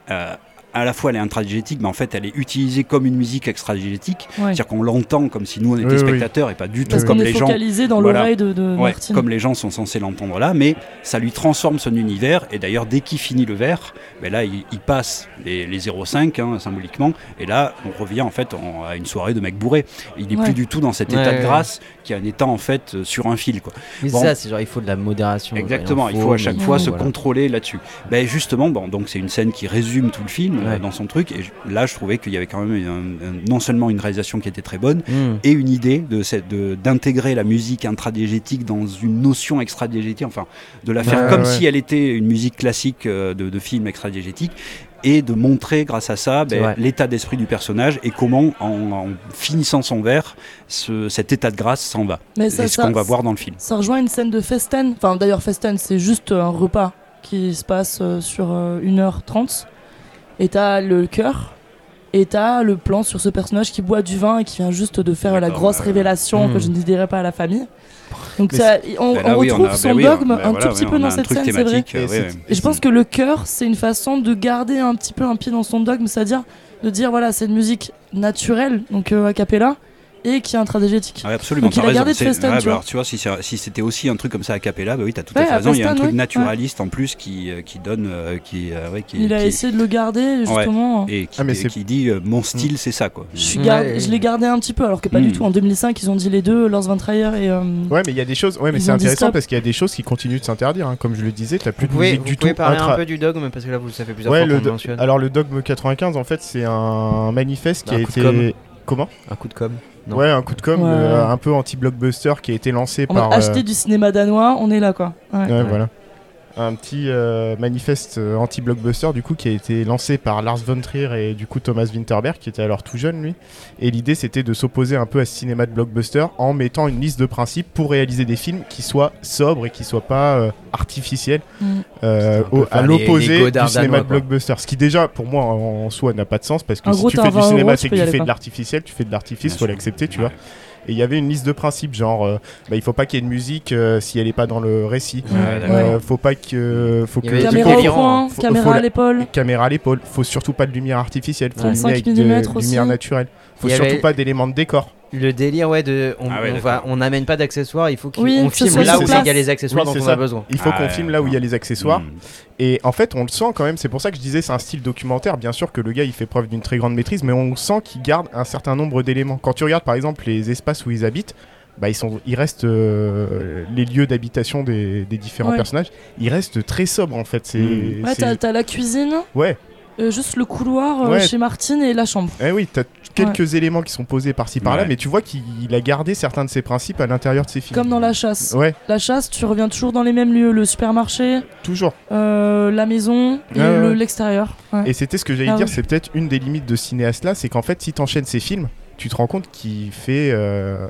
euh, à la fois elle est intradigétique, mais en fait elle est utilisée comme une musique extradigétique. Ouais. C'est-à-dire qu'on l'entend comme si nous on était Oui, oui. spectateurs et pas du tout Parce comme les gens. dans Voilà. l'oreille de, de Ouais, Martine. comme les gens sont censés l'entendre là, mais ça lui transforme son univers. Et d'ailleurs, dès qu'il finit le verre, ben là, il, il passe les, les 0,5 hein, symboliquement. Et là, on revient en fait en- à une soirée de mec bourré. Il n'est Ouais. plus du tout dans cet Ouais, état de grâce qui est un état en fait euh, sur un fil. Quoi. Mais Bon. ça, c'est genre, il faut de la modération. Exactement, il faut à chaque fois se voilà. contrôler là-dessus. Ben justement, bon, donc c'est une scène qui résume tout le film Ouais. dans son truc. Et je- là, je trouvais qu'il y avait quand même un- un- non seulement une réalisation qui était très bonne, Mmh. et une idée de cette- de- d'intégrer la musique intradiégétique dans une notion extradiégétique, enfin de la faire Ouais, comme ouais. si elle était une musique classique euh, de, de film extradiégétique et de montrer grâce à ça ben, l'état d'esprit du personnage et comment en, en finissant son verre ce- cet état de grâce s'en va. Mais ça, C'est ce qu'on va voir dans le film. Ça rejoint une scène de festen. Enfin, d'ailleurs, festen, c'est juste un repas qui se passe euh, sur euh, 1h30. Et t'as le cœur. Et t'as le plan sur ce personnage qui boit du vin et qui vient juste de faire la grosse révélation que je ne dirai pas à la famille. Donc ça, on, Ben on là, oui, retrouve a- ben son oui, dogme ben un voilà, tout petit oui, peu dans cette scène, c'est vrai. euh. Et je pense que le cœur, c'est une façon de garder un petit peu un pied dans son dogme, c'est-à-dire de dire voilà, c'est une musique naturelle, donc euh, a cappella, et qui est intradigétique. Ah absolument, Donc il a raison. gardé de C'est- Festen, ouais, tu bah, vois. alors, tu vois, si, c'était aussi un truc comme ça à Capella, bah oui, t'as tout à fait raison. Il y a un truc ouais, naturaliste en plus qui, euh, qui donne, euh, qui, euh, ouais, qui, Il a qui- essayé de le garder, justement. et qui, Ah, mais qui dit euh, mon style, c'est ça quoi. Je, suis Ouais, gar- ouais. je l'ai gardé un petit peu, alors que pas Mm. du tout. En 2005, ils ont dit les deux, Lars von Trier et. euh, Ouais, mais il y a des choses. Ouais, mais c'est intéressant parce qu'il y a des choses qui continuent de s'interdire. hein. Comme je le disais, t'as plus Vous de pouvez, musique vous du pouvez tout. parler intra- un peu du dogme parce que là, vous, ça fait plusieurs Ouais, fois alors le dogme 95, en fait, c'est un manifeste qui a été. com'. Comment? Un coup de com. Non. Ouais, un coup de com, Ouais. euh, un peu anti-blockbuster qui a été lancé On par. a euh, acheté du cinéma danois, on est là quoi. Ouais. Ouais, Ouais. voilà. Un petit euh, manifeste euh, anti-blockbuster du coup qui a été lancé par Lars von Trier et du coup Thomas Winterberg qui était alors tout jeune lui. Et l'idée c'était de s'opposer un peu à ce cinéma de blockbuster en mettant une liste de principes pour réaliser des films qui soient sobres et qui soient pas euh, artificiels Mm. euh, au- à l'opposé du cinéma de blockbuster. Ce qui déjà pour moi en, en soi n'a pas de sens parce que En si gros, tu fais du 20 cinéma c'est que tu fais de l'artificiel, tu fais de l'artifice, faut l'accepter tu vois. Et il y avait une liste de principes genre euh, bah, il faut pas qu'il y ait de musique euh, si elle est pas dans le récit. Ouais. Euh, faut pas que faut que Caméra au point, Faut- caméra faut à l'épaule. caméra à l'épaule. Faut surtout pas de lumière artificielle. Faut Ouais. filmer 5 avec de lumière naturelle. Faut surtout avait- pas d'éléments de décor. Le délire, ouais, de. On, Ah ouais, on va, on n'amène pas d'accessoires, il faut qu'on Oui, on que ce filme là où il y a les accessoires Oui, dont c'est on ça. a besoin. Il faut Ah qu'on ouais, filme là où il y a les accessoires. Et en fait, on le sent quand même. C'est pour ça que je disais c'est un style documentaire. Bien sûr que le gars il fait preuve d'une très grande maîtrise, mais on sent qu'il garde un certain nombre d'éléments. Quand tu regardes par exemple les espaces où ils habitent. Bah, ils, sont, ils restent euh, les lieux d'habitation des, des différents Ouais. personnages. Ils restent très sobres en fait. C'est, Mm. Ouais, t'as t'as la cuisine, ouais. euh, juste le couloir euh, Ouais. chez Martine et la chambre. Eh oui, quelques éléments qui sont posés par-ci par-là, Ouais. mais tu vois qu'il a gardé certains de ses principes à l'intérieur de ses films. Comme dans La Chasse. Ouais, La Chasse, tu reviens toujours dans les mêmes lieux le supermarché, toujours. euh, la maison et Ouais, le- ouais. l'extérieur. Et c'était ce que j'allais Ah dire, oui. c'est peut-être une des limites de ce cinéaste-là, c'est qu'en fait, si t'enchaînes ses films, tu te rends compte qu'il fait, euh,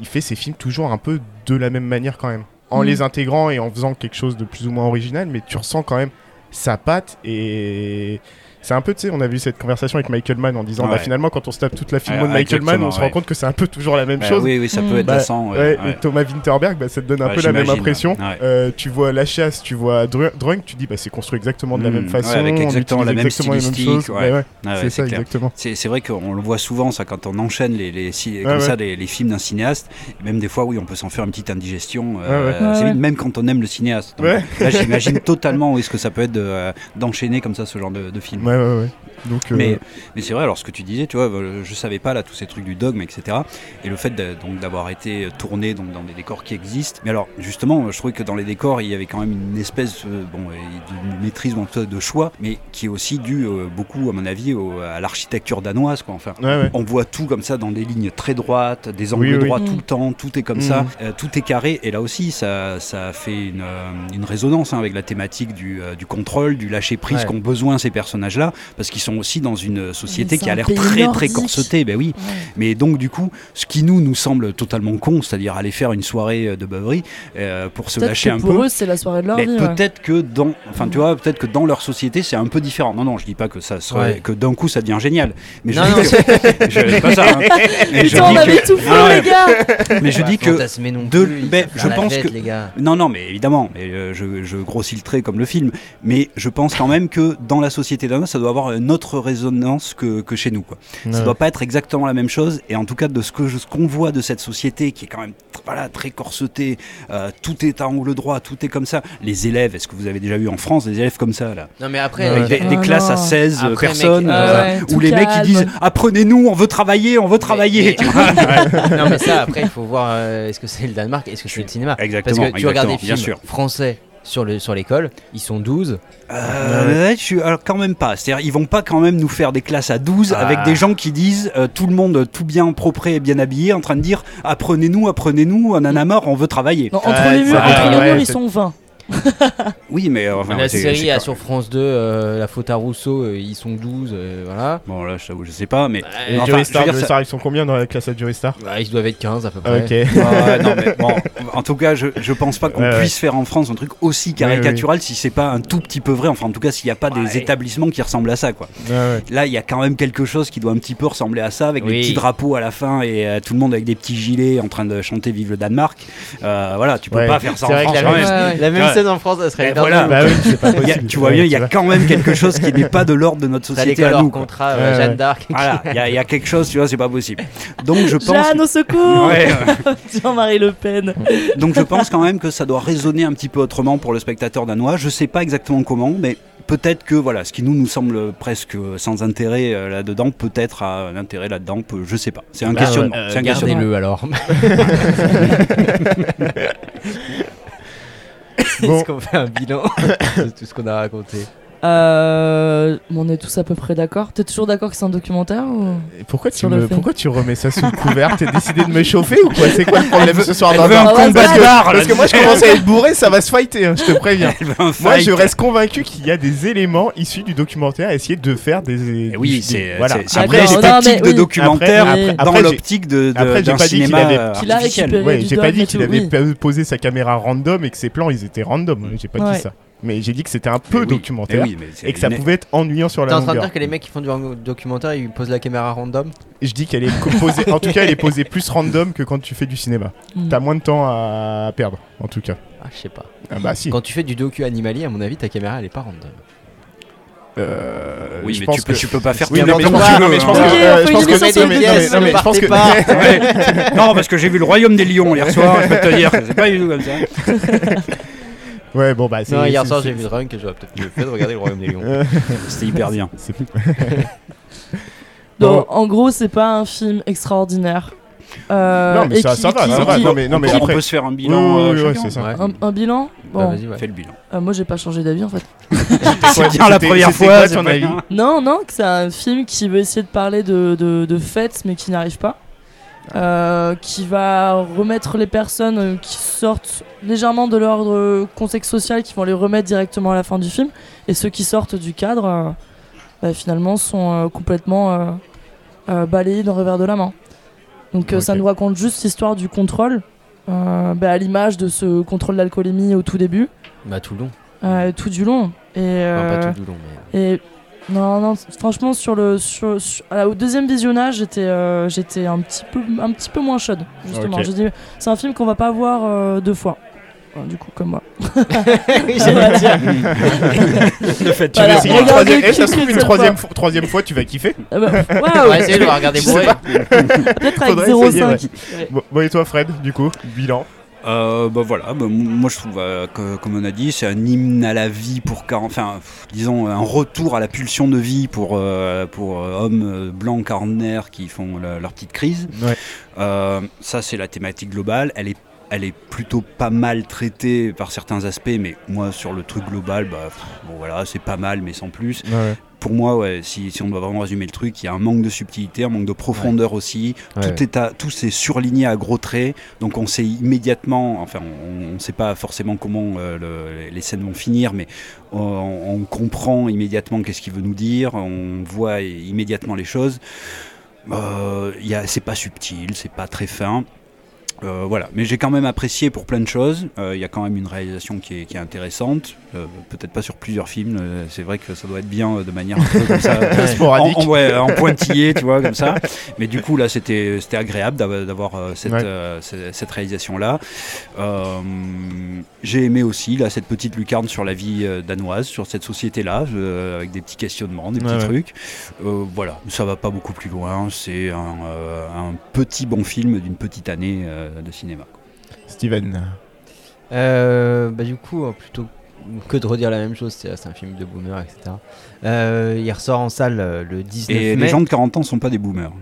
il fait ses films toujours un peu de la même manière quand même. En Mm. les intégrant et en faisant quelque chose de plus ou moins original, mais tu ressens quand même sa patte et C'est un peu, tu sais, on a vu cette conversation avec Michael Mann en disant, Ouais. bah finalement, quand on se tape toute la film de Michael Mann, on se rend compte que c'est un peu toujours la même Bah chose. oui, oui, ça Mm. peut être Bah, lassant. ouais, Ouais, ouais. et Thomas Winterberg, bah, ça te donne un peu la même impression. ouais. Euh, tu vois la chasse, tu vois Dr- Drunk, tu dis bah c'est construit exactement de la Mm, même ouais, façon, avec on exactement la même exactement stylistique, c'est ça clair. exactement. C'est c'est vrai qu'on le voit souvent ça quand on enchaîne les, comme ouais. ça les, les films d'un cinéaste. Même des fois oui on peut s'en faire une petite indigestion. Euh, même quand on aime le cinéaste. Là j'imagine totalement où est-ce que ça peut être euh, d'enchaîner comme ça ce genre de, de film. Ouais ouais ouais. Donc euh, Mais, c'est vrai, alors ce que tu disais, tu vois, euh, je savais pas là tous ces trucs du dogme, etc. Et le fait de- donc d'avoir été tourné donc dans des décors qui existent. Mais alors justement, je trouvais que dans les décors, il y avait quand même une espèce euh, bon de maîtrise de choix, mais qui est aussi euh, beaucoup, à mon avis, au- à l'architecture danoise, quoi. Enfin, ouais ouais. on voit tout comme ça dans des lignes très droites, des angles Oui, droits Mm. tout le temps, tout est comme Mm. ça, euh, tout est carré. Et là aussi, ça, fait une, une résonance hein, avec la thématique du, du contrôle, du lâcher prise Ouais. qu'ont besoin ces personnages-là, parce qu'ils sont aussi dans une société qui a l'air très très corsetée. Ben oui. Ouais. Mais donc du coup, ce qui nous nous semble totalement con, c'est-à-dire aller faire une soirée euh, de beuverie euh, pour se lâcher que un pour peu. eux, c'est la soirée de leur Mais vie. ouais. peut-être que dans, enfin tu vois, peut-être que dans leur société c'est un peu différent. Non non, je dis pas que ça serait, Ouais. que d'un coup ça devient génial. Mais Non, je non, dis que, je dis pas ça. hein. Mais je on avait que- tout faux, Ah ouais. les gars mais je Pas dis que fantasmer non de- plus, il ben, je pense que- les gars. non, non, mais évidemment, mais euh, je, je grossis le trait comme le film, mais je pense quand même que dans la société danoise, ça doit avoir une autre résonance que, que chez nous. Quoi. Ça Ouais. doit pas être exactement la même chose, et en tout cas de ce que je- ce qu'on voit de cette société qui est quand même voilà, très corsetée, euh, tout est à angle droit, tout est comme ça. Les élèves, est-ce que vous avez déjà vu en France des élèves comme ça là? Non, mais après, Ouais. Avec des, Ah classes à non. 16 Après, personnes, mec, euh, ouais, où les mecs ils disent apprenez-nous, on veut travailler, on veut travailler. mais- non, mais ça, après, il faut voir euh, est-ce que c'est le Danemark, est-ce que c'est le cinéma? Exactement, Parce que tu regardes des bien films sûr. français sur le sur l'école, ils sont 12. Euh, ouais, je suis alors quand même pas. C'est-à-dire, ils vont pas quand même nous faire des classes à 12 Ah. avec des gens qui disent euh, tout le monde tout bien propre et bien habillé, en train de dire apprenez-nous, apprenez-nous, on en a marre, on veut travailler. Non, entre les murs, entre les ouais, murs, ils sont 20. Oui, mais euh, enfin, la série pas- sur France 2, euh, La faute à Rousseau, euh, ils sont 12, euh, voilà. Bon là, je t'avoue, je sais pas, mais Et Ouais, Enfin, veux Star, dire, ils sont combien dans la classe à Joey Star Bah, ils doivent être 15 à peu près. Ok. Ouais, non, mais bon, en tout cas, je, je pense pas qu'on Ouais, ouais. puisse faire en France un truc aussi caricatural si c'est pas un tout petit peu vrai. Enfin, en tout cas, s'il n'y a pas des établissements qui ressemblent à ça, quoi. Ouais, ouais. Là, il y a quand même quelque chose qui doit un petit peu ressembler à ça, avec Oui. les petits drapeaux à la fin et euh, tout le monde avec des petits gilets en train de chanter Vive le Danemark. Euh, voilà, tu peux Ouais. pas faire ça en France la même- scène en France, ça serait. Voilà. Bah oui, c'est pas a- tu vois bien, il y a quand même quelque chose qui n'est pas de l'ordre de notre société à nous. contrat, euh, Jeanne d'Arc. Voilà, il y, y a quelque chose, tu vois, c'est pas possible. Donc je pense. Jeanne, au secours Ouais, ouais. Jean-Marie Le Pen. Donc je pense quand même que ça doit résonner un petit peu autrement pour le spectateur danois. Je sais pas exactement comment, mais peut-être que voilà, ce qui nous nous semble presque sans intérêt euh, là-dedans, peut-être a un intérêt là-dedans. peut- Je sais pas. C'est un Bah, questionnement. euh, c'est un questionnement. Gardez-le alors. Est-ce qu'on fait un bilan de tout ce qu'on a raconté? Euh, on est tous à peu près d'accord. T'es toujours d'accord que c'est un documentaire ou... Et Pourquoi tu, me, pourquoi remets ça sous le couvert T'as décidé de me chauffer ou quoi C'est quoi le problème ce soir dans un combat parce de que, parce que moi je commence à être bourré, ça va se fighter, hein, je te préviens. Moi je reste convaincu qu'il y a des éléments issus du documentaire à essayer de faire des. Eh Oui, c'est voilà. une j'ai mais de oui. documentaire Après- dans après, l'optique de, de- après, j'ai pas dit qu'il cinéma avait- j'ai pas dit et qu'il avait posé sa caméra random et que ses plans ils étaient random. J'ai pas dit ça. Mais j'ai dit que c'était un peu oui, documentaire oui, mais c'est et que ça une- pouvait être ennuyant sur T'es la en train de longueur. dire que les mecs qui font du documentaire, ils posent la caméra random Je dis qu'elle est posée. en tout cas, elle est posée plus random que quand tu fais du cinéma. Hmm. T'as moins de temps à perdre, en tout cas. Ah, je sais pas. Ah bah si. Quand tu fais du docu animalier, à mon avis, ta caméra elle est pas random. Euh, Oui, je mais pense tu peux, que- tu peux pas faire Oui, tout non, mais je n'importe pense que- quoi, non, mais je pense que- euh, je pense que- mais- mais- je pense. Ouais. non, parce que j'ai vu le Royaume des Lions hier soir, je peux te dire, c'est pas du tout comme ça. Ouais, bon bah c'est. Non, hier soir j'ai vu Drunk et j'aurais peut-être mieux fait de regarder le Royaume des Lions. C'était hyper bien. Donc, en gros, c'est pas un film extraordinaire. Euh, Non, mais ça- qui- ça va, qui- ça va. qui- Non, mais, non, mais on, après. peut se faire un Oui, bilan. oui, euh, oui, ouais, ça. Un, un bilan Bah, Bon, vas-y, ouais. Fais le bilan. euh, moi j'ai pas changé d'avis en fait. C'est bien la première fois. quoi ton avis. Non, non, que c'est un film qui veut essayer de parler de, de, de fêtes mais qui n'arrive pas. Euh, qui va remettre les personnes euh, qui sortent légèrement de l'ordre contexte social, qui vont les remettre directement à la fin du film. Et ceux qui sortent du cadre, euh, bah, finalement, sont complètement balayés d'un revers de la main. Donc ça nous raconte juste l'histoire du contrôle, bah, à l'image de ce contrôle d'alcoolémie au tout début, Bah, tout le long. tout du long. Et, Enfin, pas tout du long, mais. et Non, non, franchement, sur le, sur, sur- à la- au deuxième visionnage, j'étais euh, j'étais un, petit peu, un petit peu moins chaude, justement. Ok. J'ai dit, c'est un film qu'on va pas voir euh, deux fois. Enfin, du coup, comme moi. J'allais dire. Le fait, tu Voilà. Essayer essayer- une Regardez troisième- eh, ça Kill se trouve Bill une troisième, fois- troisième fois, tu vas kiffer. Ah bah, On Waouh va essayer de le regarder bourré. Peut-être avec Faudrait essayer, 0,5. Ouais. Bon, bon, et toi, Fred, du coup, bilan Euh, bah voilà, bah, moi je trouve, euh, que, comme on a dit, c'est un hymne à la vie pour, quar- enfin, pff, disons, un retour à la pulsion de vie pour, euh, pour euh, hommes blancs quarantenaires qui font la- leur petite crise. Ouais. Ça, c'est la thématique globale. Elle est, elle est plutôt pas mal traitée par certains aspects, mais moi, sur le truc global, bah, pff, bon voilà, c'est pas mal, mais sans plus. Pour moi, ouais, si, si on doit vraiment résumer le truc, il y a un manque de subtilité, un manque de profondeur aussi. Ouais. Tout est à, tout surligné à gros traits, donc on sait immédiatement, enfin on ne sait pas forcément comment euh, le- les scènes vont finir, mais on, on comprend immédiatement qu'est-ce qu'il veut nous dire, on voit immédiatement les choses. Euh, c'est pas subtil, c'est pas très fin. Euh, voilà, mais j'ai quand même apprécié pour plein de choses. Euh, Il y a quand même une réalisation qui est, qui est intéressante. Euh, Peut-être pas sur plusieurs films. c'est vrai que ça doit être bien de manière un peu comme ça. Sporadique. En, en- ouais, en pointillé, tu vois, comme ça. Mais du coup, là, c'était c'était agréable d'avoir cette, Ouais. cette, cette réalisation-là. Euh, J'ai aimé aussi là, cette petite lucarne sur la vie danoise, sur cette société-là, euh, avec des petits questionnements, des petits Ouais, trucs. Voilà, ça va pas beaucoup plus loin. C'est un, un petit bon film d'une petite année de cinéma. Steven. Euh, bah du coup, euh, plutôt que de redire la même chose, c'est c'est un film de boomer, etc. Euh, il ressort en salle euh, le 19 Et mai. les gens de 40 ans sont pas des boomers.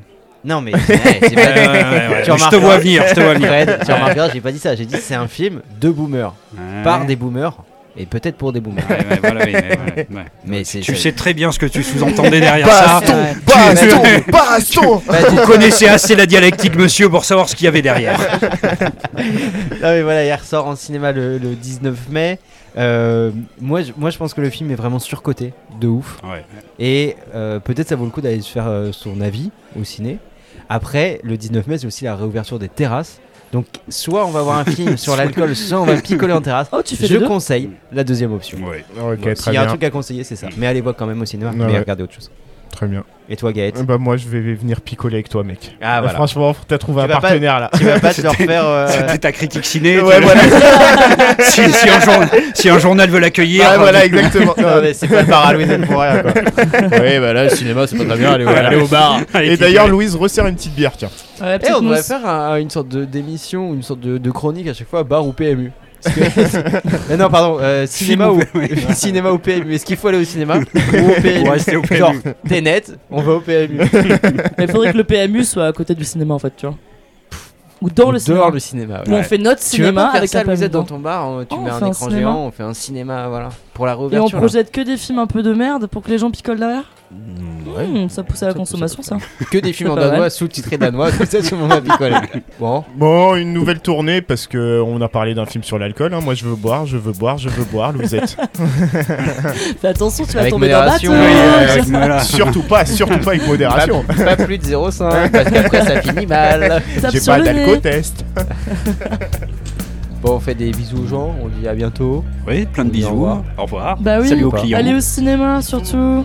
Non mais ouais, c'est pas- Ouais, ouais, ouais, Tu ouais. Je te vois venir, je te vois venir. Fred, tu remarqueras, j'ai pas dit ça, j'ai dit c'est un film de boomers, Ouais. par des boomers et peut-être pour des boomers. Ouais, ouais, voilà, oui, ouais, ouais, ouais. Mais Tu sais très bien ce que tu sous-entendais derrière ça. Baston. Baston Baston Vous connaissez assez la dialectique, monsieur, pour savoir ce qu'il y avait derrière. Non mais voilà, il ressort en cinéma le, le 19 mai. Euh, moi, je, moi je pense que le film est vraiment surcoté, de ouf. Et euh, peut-être ça vaut le coup d'aller se faire euh, son avis au ciné. Après, le 19 mai, c'est aussi la réouverture des terrasses. Donc, soit on va voir un film sur l'alcool, soit on va picoler en terrasse. Oh, tu fais Je les deux conseille la deuxième option. Ouais. Ok, Voilà. très S'il y a un bien. truc à conseiller, c'est ça. Mais allez voir quand même au cinéma, Ouais, mais ouais. regardez autre chose. Très bien. Et toi, Gaët Bah, moi, je vais venir picoler avec toi, mec. Ah, voilà. Franchement, t'as trouvé Tu un pas- partenaire là. Tu vas pas te le refaire. euh, C'était ta critique ciné. Ouais, voilà. si, si un jour- si un journal veut l'accueillir. Ouais, voilà, exactement. non, mais c'est pas le bar à Louisiane pour rien, quoi. Oui, bah là, le cinéma, c'est pas très bien. Aller, aller au bar. Allez, Et d'ailleurs, Louise resserre une petite bière, tiens. Ouais, Eh, on devrait faire un- une sorte d'émission, une sorte de, de chronique à chaque fois, bar ou PMU. Parce que- Mais non, pardon, euh, cinéma, ou, cinéma ou PMU. Est-ce qu'il faut aller au cinéma ou au PMU au PMU. Genre, t'es net, on va au PMU. Mais il faudrait que le PMU soit à côté du cinéma en fait, tu vois. Ou dans le cinéma. Dehors le cinéma. Où on fait notre Tu veux cinéma pas faire avec ça, un PMU Louisette, dans ton bar, on- tu Oh, mets un écran géant, on fait un cinéma, voilà, pour la Et on projette que des films un peu de merde pour que les gens picolent derrière Mm, ouais. Hmm, Ça pousse à la Ça consommation ça. Que des films en danois, sous-titrés danois, comme ça tout le monde va picoler. Bon, Bon, une nouvelle tournée parce que on a parlé d'un film sur l'alcool. hein. Moi, je veux boire, je veux boire, je veux boire, Louisette. Fais attention, tu vas Avec tomber dans la oui, voilà. surtout pas, surtout pas avec modération. pas, pas plus de 0,5 parce qu'après ça finit mal. J'ai pas d'alco-test. Bon, on fait des bisous aux gens, on dit à bientôt. Oui, plein de Au bisous. revoir. Au revoir. Bah oui, Salut aux clients. allez au cinéma surtout.